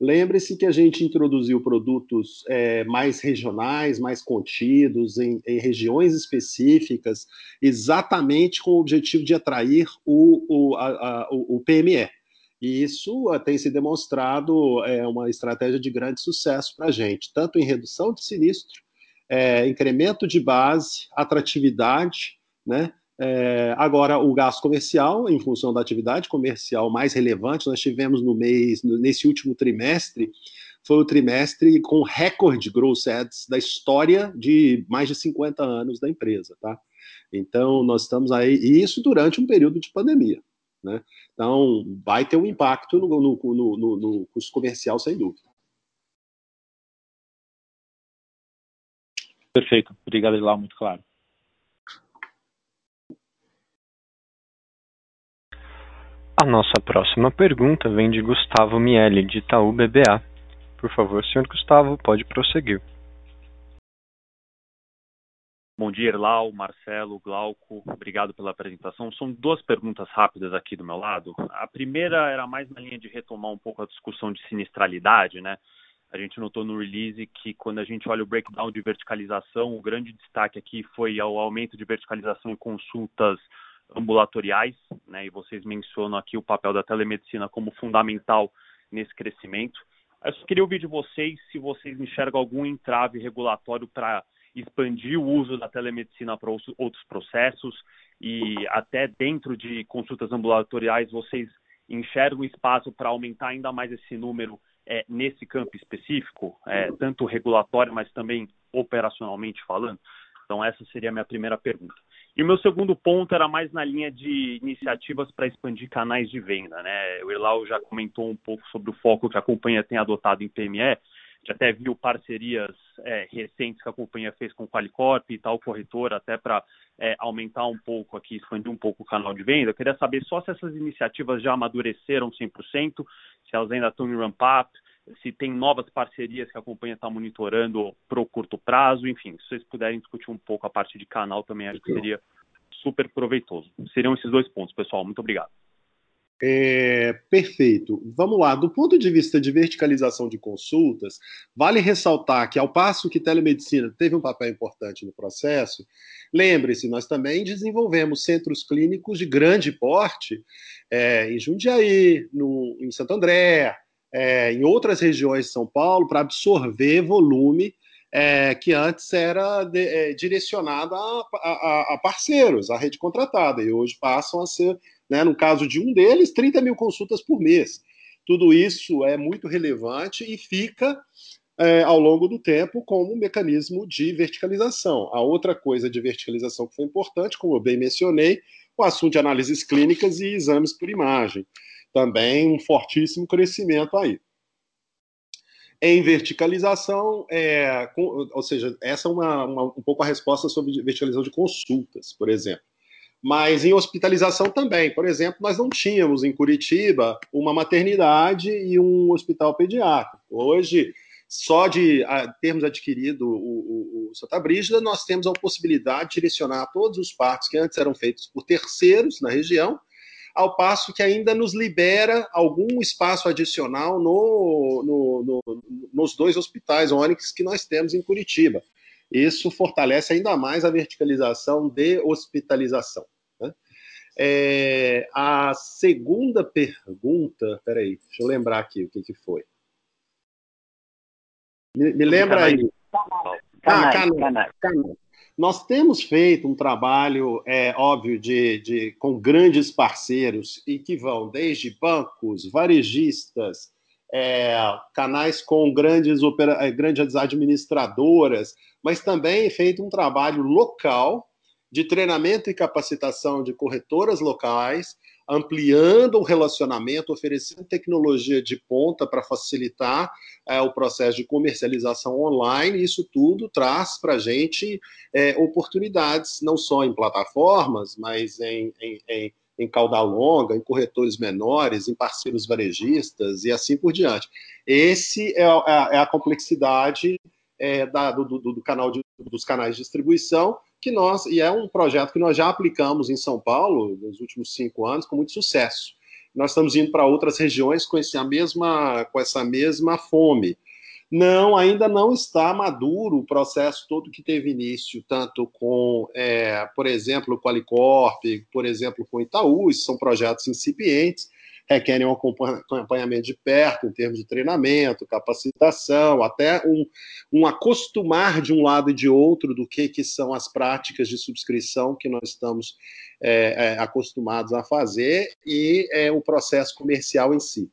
B: Lembre-se que a gente introduziu produtos é, mais regionais, mais contidos, em, em, regiões específicas, exatamente com o objetivo de atrair o, o, a, a, o PME. E isso tem se demonstrado é, uma estratégia de grande sucesso para a gente, tanto em redução de sinistro, é, incremento de base, atratividade, né? É, agora, o gasto comercial, em função da atividade comercial mais relevante, nós tivemos no mês, nesse último trimestre, foi o trimestre com recorde gross ads da história de mais de 50 anos da empresa, tá? Então, nós estamos aí, e isso durante um período de pandemia, né? Então, vai ter um impacto no, no, no, no custo comercial, sem dúvida.
E: Perfeito. Obrigado, Ilau, muito claro.
A: A nossa próxima pergunta vem de Gustavo Miele, de Itaú BBA. Por favor, senhor Gustavo, pode prosseguir.
F: Bom dia, Erlau, Marcelo, Glauco. Obrigado pela apresentação. São duas perguntas rápidas aqui do meu lado. A primeira era mais na linha de retomar um pouco a discussão de sinistralidade, né? A gente notou no release que quando a gente olha o breakdown de verticalização, o grande destaque aqui foi o aumento de verticalização em consultas ambulatoriais, né? E vocês mencionam aqui o papel da telemedicina como fundamental nesse crescimento. Eu só queria ouvir de vocês se vocês enxergam algum entrave regulatório para expandir o uso da telemedicina para outros processos e até dentro de consultas ambulatoriais vocês enxergam espaço para aumentar ainda mais esse número é, nesse campo específico, é, tanto regulatório, mas também operacionalmente falando? Então, essa seria a minha primeira pergunta. E o meu segundo ponto era mais na linha de iniciativas para expandir canais de venda. Né? O Irlau já comentou um pouco sobre o foco que a companhia tem adotado em PME, já até viu parcerias é, recentes que a companhia fez com o Qualicorp e tal corretora, até para é, aumentar um pouco aqui, expandir um pouco o canal de venda. Eu queria saber só se essas iniciativas já amadureceram 100%, se elas ainda estão em ramp-up, se tem novas parcerias que a companhia está monitorando para o curto prazo, enfim, se vocês puderem discutir um pouco a parte de canal também, acho que seria super proveitoso. Seriam esses dois pontos, pessoal. Muito obrigado.
B: É, perfeito. Vamos lá. Do ponto de vista de verticalização de consultas, vale ressaltar que, ao passo que telemedicina teve um papel importante no processo, lembre-se, nós também desenvolvemos centros clínicos de grande porte é, em Jundiaí, no, em Santo André, é, em outras regiões de São Paulo, para absorver volume é, que antes era de, é, direcionado a, a, a parceiros, a rede contratada, e hoje passam a ser né, no caso de um deles, 30 mil consultas por mês. Tudo isso é muito relevante e fica é, ao longo do tempo como um mecanismo de verticalização. A outra coisa de verticalização que foi importante, como eu bem mencionei, o assunto de análises clínicas e exames por imagem. Também um fortíssimo crescimento aí. Em verticalização, é, com, ou seja, essa é uma, uma, um pouco a resposta sobre verticalização de consultas, por exemplo mas em hospitalização também. Por exemplo, nós não tínhamos em Curitiba uma maternidade e um hospital pediátrico. Hoje, só de termos adquirido o, o, do Santa Brígida, nós temos a possibilidade de direcionar todos os parques que antes eram feitos por terceiros na região, ao passo que ainda nos libera algum espaço adicional no, no, no, nos dois hospitais Onyx que nós temos em Curitiba. Isso fortalece ainda mais a verticalização de hospitalização. Né? É, a segunda pergunta, peraí, deixa eu lembrar aqui o que, que foi. Me, me lembra aí.
C: Ah, canais.
B: Nós temos feito um trabalho, é, óbvio, de, de, com grandes parceiros e que vão desde bancos, varejistas, é, canais com grandes, é, grandes administradoras, mas também feito um trabalho local de treinamento e capacitação de corretoras locais, ampliando o relacionamento, oferecendo tecnologia de ponta para facilitar é, o processo de comercialização online. Isso tudo traz para a gente é, oportunidades, não só em plataformas, mas em, em, em, em cauda longa, em corretores menores, em parceiros varejistas e assim por diante. Esse é, a, é a complexidade é, da, do, do, do, canal de, dos canais de distribuição que nós, e é um projeto que nós já aplicamos em São Paulo nos últimos cinco anos com muito sucesso. Nós estamos indo para outras regiões com, mesma, com essa mesma fome. Não, ainda não está maduro o processo todo que teve início, tanto com, é, por exemplo, o Qualicorp, por exemplo, com o Itaú, são projetos incipientes, requerem um acompanhamento de perto em termos de treinamento, capacitação, até um, um acostumar de um lado e de outro do que, que são as práticas de subscrição que nós estamos é, é, acostumados a fazer e é, o processo comercial em si.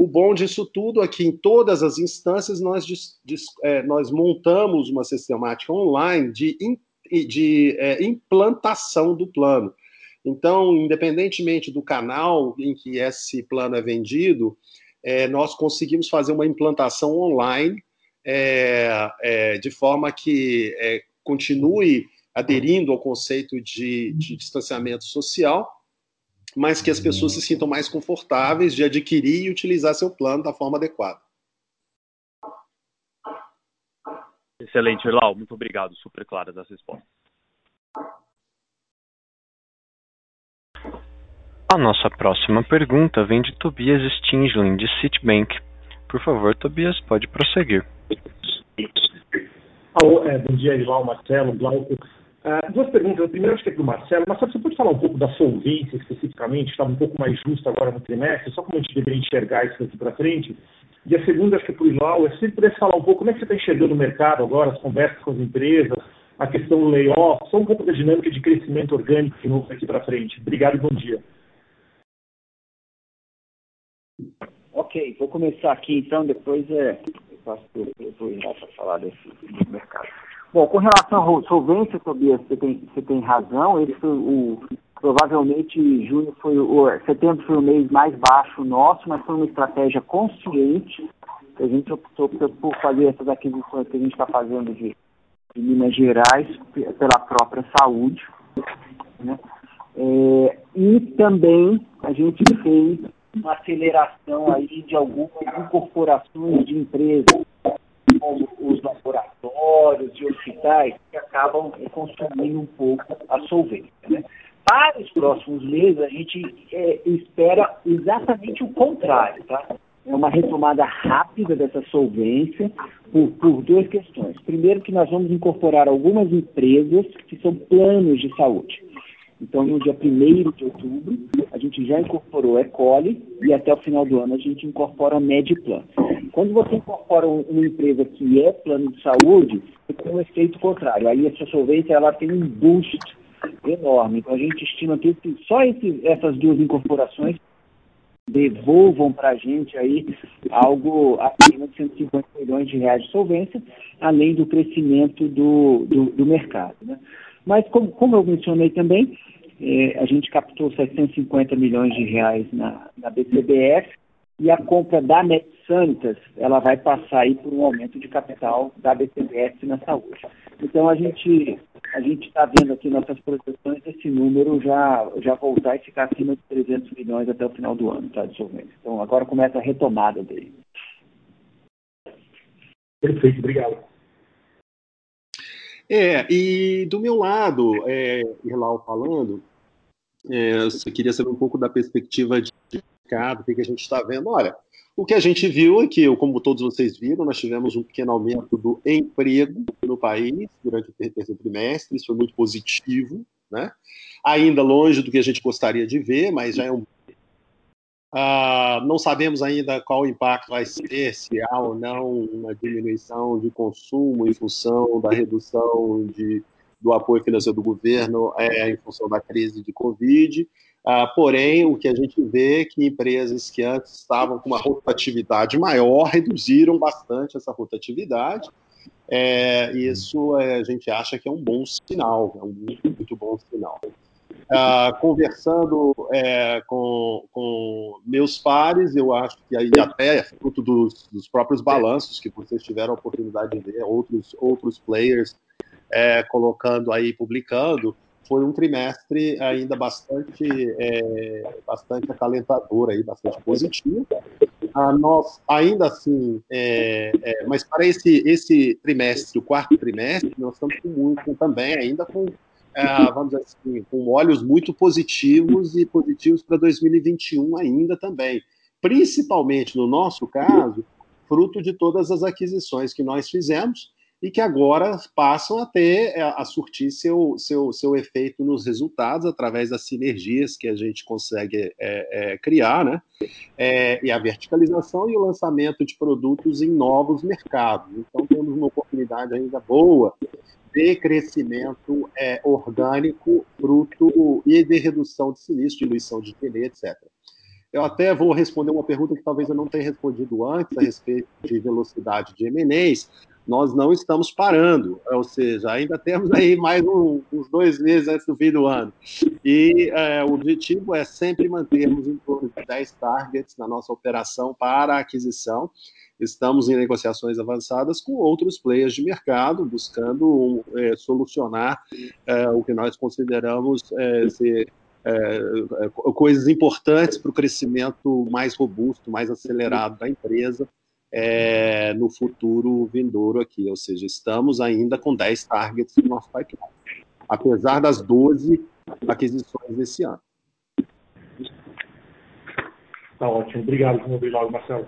B: O bom disso tudo é que em todas as instâncias nós, é, nós montamos uma sistemática online de, de é, implantação do plano. Então, independentemente do canal em que esse plano é vendido, é, nós conseguimos fazer uma implantação online é, é, de forma que é, continue aderindo ao conceito de, de, distanciamento social, mas que as pessoas se sintam mais confortáveis de adquirir e utilizar seu plano da forma adequada.
F: Excelente, Erlau. Muito obrigado. Super claras as respostas.
A: A nossa próxima pergunta vem de Tobias Stinglin, de Citibank. Por favor, Tobias, pode prosseguir.
G: Alô, é, bom dia, Ival, Marcelo, Glauco. Uh, duas perguntas. A primeira acho que é para o Marcelo. Marcelo, você pode falar um pouco da solvência especificamente? Estava um pouco mais justa agora no trimestre, só como a gente deveria enxergar isso daqui para frente. E a segunda, acho que é para o Ival, é se você pudesse falar um pouco como é que você está enxergando o mercado agora, as conversas com as empresas, a questão do layoff, só um pouco da dinâmica de crescimento orgânico de novo daqui para frente. Obrigado e bom dia.
C: Ok, vou começar aqui então, depois é, eu passo para falar desse, desse mercado. Bom, com relação à solvência, Tobias, você tem, você tem razão, foi o, provavelmente junho foi o, setembro foi o mês mais baixo nosso, mas foi uma estratégia consciente a gente optou por fazer essas aquisições que a gente está fazendo de, de, Minas Gerais pela própria saúde. Né? É, e também a gente fez uma aceleração aí de algumas incorporações de empresas, como os laboratórios e hospitais, que acabam consumindo um pouco a solvência. Né? Para os próximos meses, a gente é, espera exatamente o contrário, tá? É uma retomada rápida dessa solvência por, por duas questões. Primeiro, que nós vamos incorporar algumas empresas que são planos de saúde. Então, no dia 1 de outubro, a gente já incorporou a Ecole e até o final do ano a gente incorpora a Mediplan. Quando você incorpora uma empresa que é plano de saúde, tem um efeito contrário. Aí a sua solvência ela tem um boost enorme. Então, a gente estima que só esse, essas duas incorporações devolvam para a gente aí algo acima de 150 milhões de reais de solvência, além do crescimento do, do, do mercado. Né? Mas, como, como eu mencionei também, eh, a gente captou 750 milhões de reais na, na BCBF e a compra da MedSanitas, ela vai passar aí por um aumento de capital da BCBF na saúde. Então, a gente a gente está vendo aqui nossas projeções esse número já, já voltar e ficar acima de 300 milhões até o final do ano, tá, solvência. Então, agora começa a retomada dele.
G: Perfeito, obrigado.
B: É, e do meu lado, é, Irlau falando, é, eu queria saber um pouco da perspectiva de mercado, o que, que a gente está vendo. Olha, o que a gente viu é que, como todos vocês viram, nós tivemos um pequeno aumento do emprego no país durante o terceiro trimestre, isso foi muito positivo, né? Ainda longe do que a gente gostaria de ver, mas já é um. Ah, não sabemos ainda qual o impacto vai ser, se há ou não uma diminuição de consumo em função da redução de, do apoio financeiro do governo é, em função da crise de Covid. Ah, porém, o que a gente vê é que empresas que antes estavam com uma rotatividade maior reduziram bastante essa rotatividade. É, isso é, a gente acha que é um bom sinal, é um muito, muito bom sinal. Ah, conversando é, com, com, meus pares, eu acho que aí até é fruto dos, dos, próprios balanços que vocês tiveram a oportunidade de ver, outros, outros players é, colocando aí, publicando, foi um trimestre ainda bastante, bastante acalentador, aí, bastante positivo. Ah, nós, ainda assim, mas para esse, esse trimestre, o quarto trimestre, nós estamos com muito também, ainda com, é, vamos dizer assim, com olhos muito positivos e positivos para 2021 ainda também. Principalmente no nosso caso, fruto de todas as aquisições que nós fizemos e que agora passam a ter, é, a surtir seu, seu, seu efeito nos resultados através das sinergias que a gente consegue é, é, criar, né? É, e a verticalização e o lançamento de produtos em novos mercados. Então, temos uma oportunidade ainda boa de crescimento é, orgânico, fruto e de redução de sinistro, diluição de TD, etc. Eu até vou responder uma pergunta que talvez eu não tenha respondido antes a respeito de velocidade de M&As, nós não estamos parando, ou seja, ainda temos aí mais um, uns dois meses antes do fim do ano. E é, o objetivo é sempre mantermos em torno de 10 targets na nossa operação para aquisição. Estamos em negociações avançadas com outros players de mercado, buscando é, solucionar é, o que nós consideramos é, ser é, é, coisas importantes para o crescimento mais robusto, mais acelerado da empresa é, no futuro vindouro aqui, ou seja, estamos ainda com 10 targets no nosso pipeline, apesar das 12 aquisições desse ano.
G: Tá ótimo, obrigado, obrigado, Marcelo.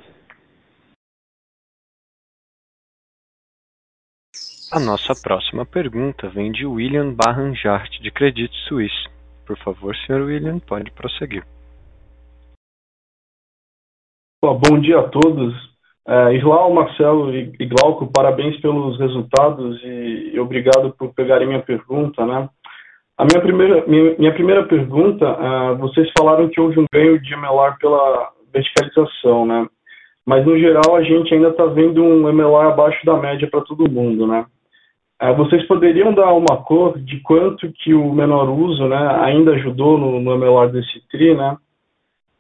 A: A nossa próxima pergunta vem de William Barranjart, de Credit Suisse. Por favor, Sr. William, pode prosseguir.
H: Bom dia a todos. É, Islau, Marcelo e, Glauco, parabéns pelos resultados e, e, obrigado por pegarem minha pergunta, né? A minha primeira, minha, minha primeira pergunta, uh, vocês falaram que houve um ganho de MLR pela verticalização, né? Mas no geral a gente ainda está vendo um MLR abaixo da média para todo mundo, né? Uh, vocês poderiam dar uma cor de quanto que o menor uso, né, ainda ajudou no, no MLR desse tri, né?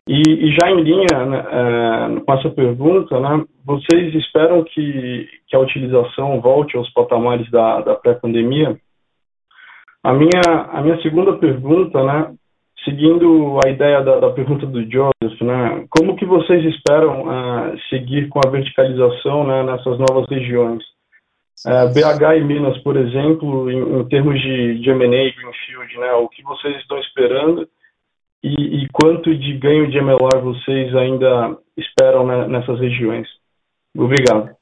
H: E, e, já em linha né, é, com essa pergunta, né, vocês esperam que, que a utilização volte aos patamares da, da pré-pandemia? A minha, a minha segunda pergunta, né, seguindo a ideia da, da pergunta do Joseph, né, como que vocês esperam uh, seguir com a verticalização né, nessas novas regiões? BH e Minas, por exemplo, em, em termos de, de M&A, Greenfield, né, o que vocês estão esperando e, e, quanto de ganho de MLR vocês ainda esperam né, nessas regiões? Obrigado.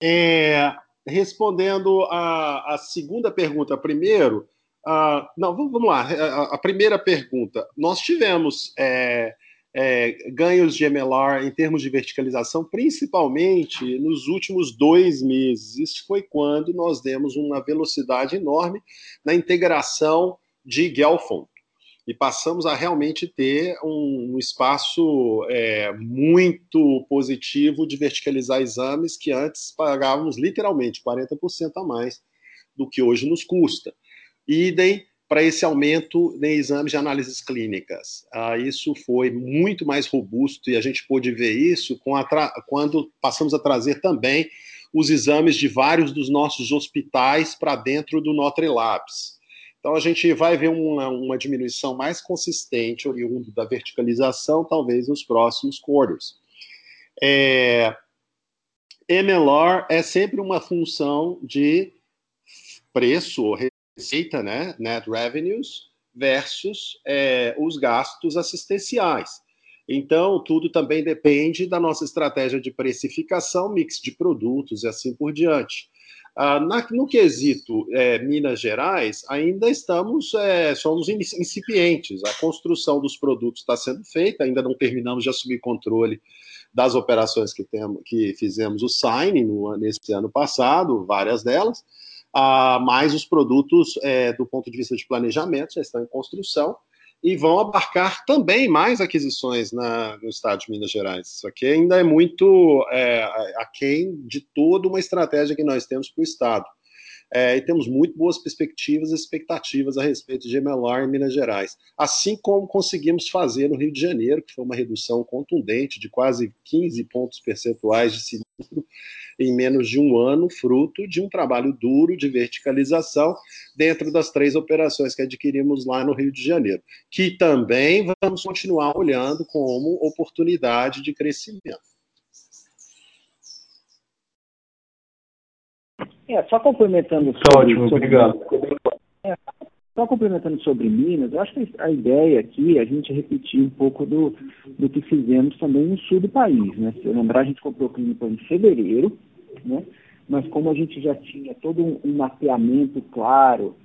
B: É, respondendo a, a, segunda pergunta primeiro, não, vamos, vamos lá. A, a, primeira pergunta, nós tivemos é, é, ganhos de MLR em termos de verticalização, principalmente nos últimos dois meses. Isso foi quando nós demos uma velocidade enorme na integração de Gelfond e passamos a realmente ter um, espaço é, muito positivo de verticalizar exames que antes pagávamos literalmente 40% a mais do que hoje nos custa. Idem para esse aumento em exames de análises clínicas. Ah, isso foi muito mais robusto e a gente pôde ver isso quando passamos a trazer também os exames de vários dos nossos hospitais para dentro do Notre Labs. Então, a gente vai ver uma, uma diminuição mais consistente, oriundo da verticalização, talvez nos próximos quarters. É, MLR é sempre uma função de preço ou receita, né, net revenues, versus é, os gastos assistenciais. Então, tudo também depende da nossa estratégia de precificação, mix de produtos e assim por diante. Ah, na, no quesito é, Minas Gerais, ainda estamos, é, somos incipientes. A construção dos produtos está sendo feita, ainda não terminamos de assumir controle das operações que, temos, que fizemos o sign no, nesse ano passado, várias delas, ah, mas os produtos, é, do ponto de vista de planejamento, já estão em construção e vão abarcar também mais aquisições na, no estado de Minas Gerais. Isso aqui ainda é muito é, aquém de toda uma estratégia que nós temos para o estado. É, e temos muito boas perspectivas e expectativas a respeito de MLR em Minas Gerais. Assim como conseguimos fazer no Rio de Janeiro, que foi uma redução contundente de quase 15 pontos percentuais de sinistro em menos de um ano, fruto de um trabalho duro de verticalização dentro das três operações que adquirimos lá no Rio de Janeiro, que também vamos continuar olhando como oportunidade de crescimento.
C: É, só complementando
H: tá sobre, ótimo, sobre, obrigado.
C: É, só complementando sobre Minas, eu acho que a ideia aqui é a gente repetir um pouco do, do que fizemos também no sul do país. Né? Se eu lembrar, a gente comprou clínica em fevereiro, né? mas como a gente já tinha todo um, um mapeamento claro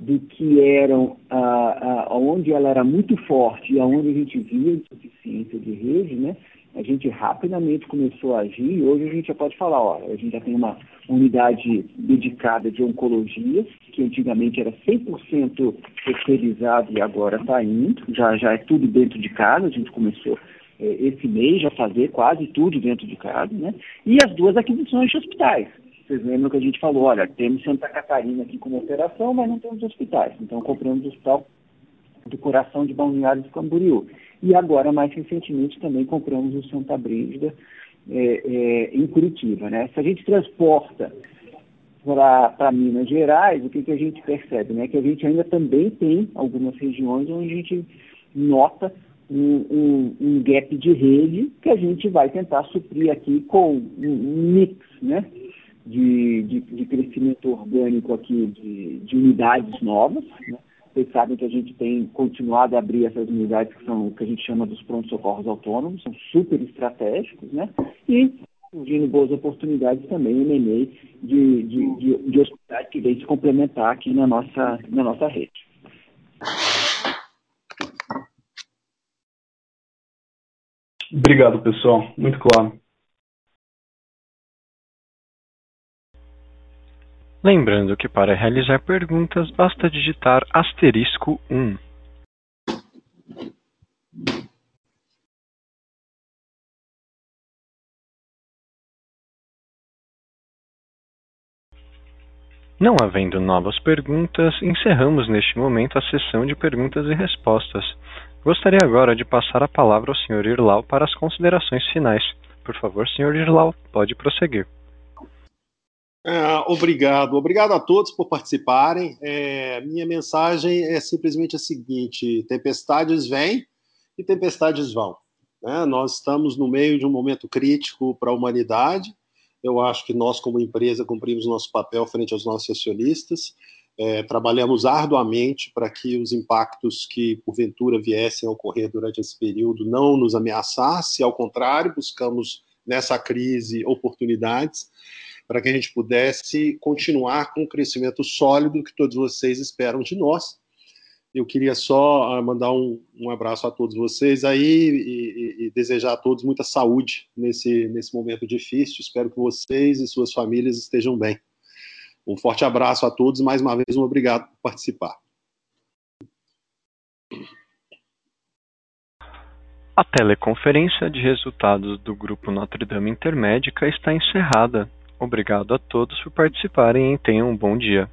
C: do que eram, ah, ah, onde ela era muito forte e aonde a gente via insuficiência de rede, né? A gente rapidamente começou a agir e hoje a gente já pode falar, ó, a gente já tem uma unidade dedicada de oncologia, que antigamente era 100% terceirizado e agora está indo, já, já é tudo dentro de casa, a gente começou é, esse mês a fazer quase tudo dentro de casa, né? E as duas aquisições de hospitais. Vocês lembram que a gente falou, olha, temos Santa Catarina aqui como operação, mas não temos hospitais. Então compramos o hospital do coração de Balneário de Camboriú. E agora, mais recentemente, também compramos o Santa Brígida é, é, em Curitiba. Né? Se a gente transporta para Minas Gerais, o que, que a gente percebe? Né? Que a gente ainda também tem algumas regiões onde a gente nota um, um, um, gap de rede que a gente vai tentar suprir aqui com um mix né? de, de, de crescimento orgânico aqui de, de unidades novas, né? Vocês sabem que a gente tem continuado a abrir essas unidades que são o que a gente chama dos prontos-socorros autônomos, são super estratégicos, né? E surgindo boas oportunidades também M&A de, de, de, de hospitais que vem se complementar aqui na nossa, na nossa rede.
H: Obrigado, pessoal. Muito claro.
A: Lembrando que para realizar perguntas basta digitar asterisco um. Não havendo novas perguntas, encerramos neste momento a sessão de perguntas e respostas. Gostaria agora de passar a palavra ao Sr. Irlau para as considerações finais. Por favor, Sr. Irlau, pode prosseguir.
B: É, obrigado, obrigado a todos por participarem. É, minha mensagem é simplesmente a seguinte: tempestades vêm e tempestades vão. Né? Nós estamos no meio de um momento crítico para a humanidade. Eu acho que nós, como empresa, cumprimos nosso papel frente aos nossos acionistas. É, trabalhamos arduamente para que os impactos que porventura viessem a ocorrer durante esse período não nos ameaçassem, ao contrário, buscamos nessa crise oportunidades para que a gente pudesse continuar com o crescimento sólido que todos vocês esperam de nós. Eu queria só ah, mandar um, um abraço a todos vocês aí e, e, e, desejar a todos muita saúde nesse, nesse momento difícil. Espero que vocês e suas famílias estejam bem. Um forte abraço a todos e mais uma vez um obrigado por participar.
A: A teleconferência de resultados do Grupo Notre Dame Intermédica está encerrada. Obrigado a todos por participarem e tenham um bom dia.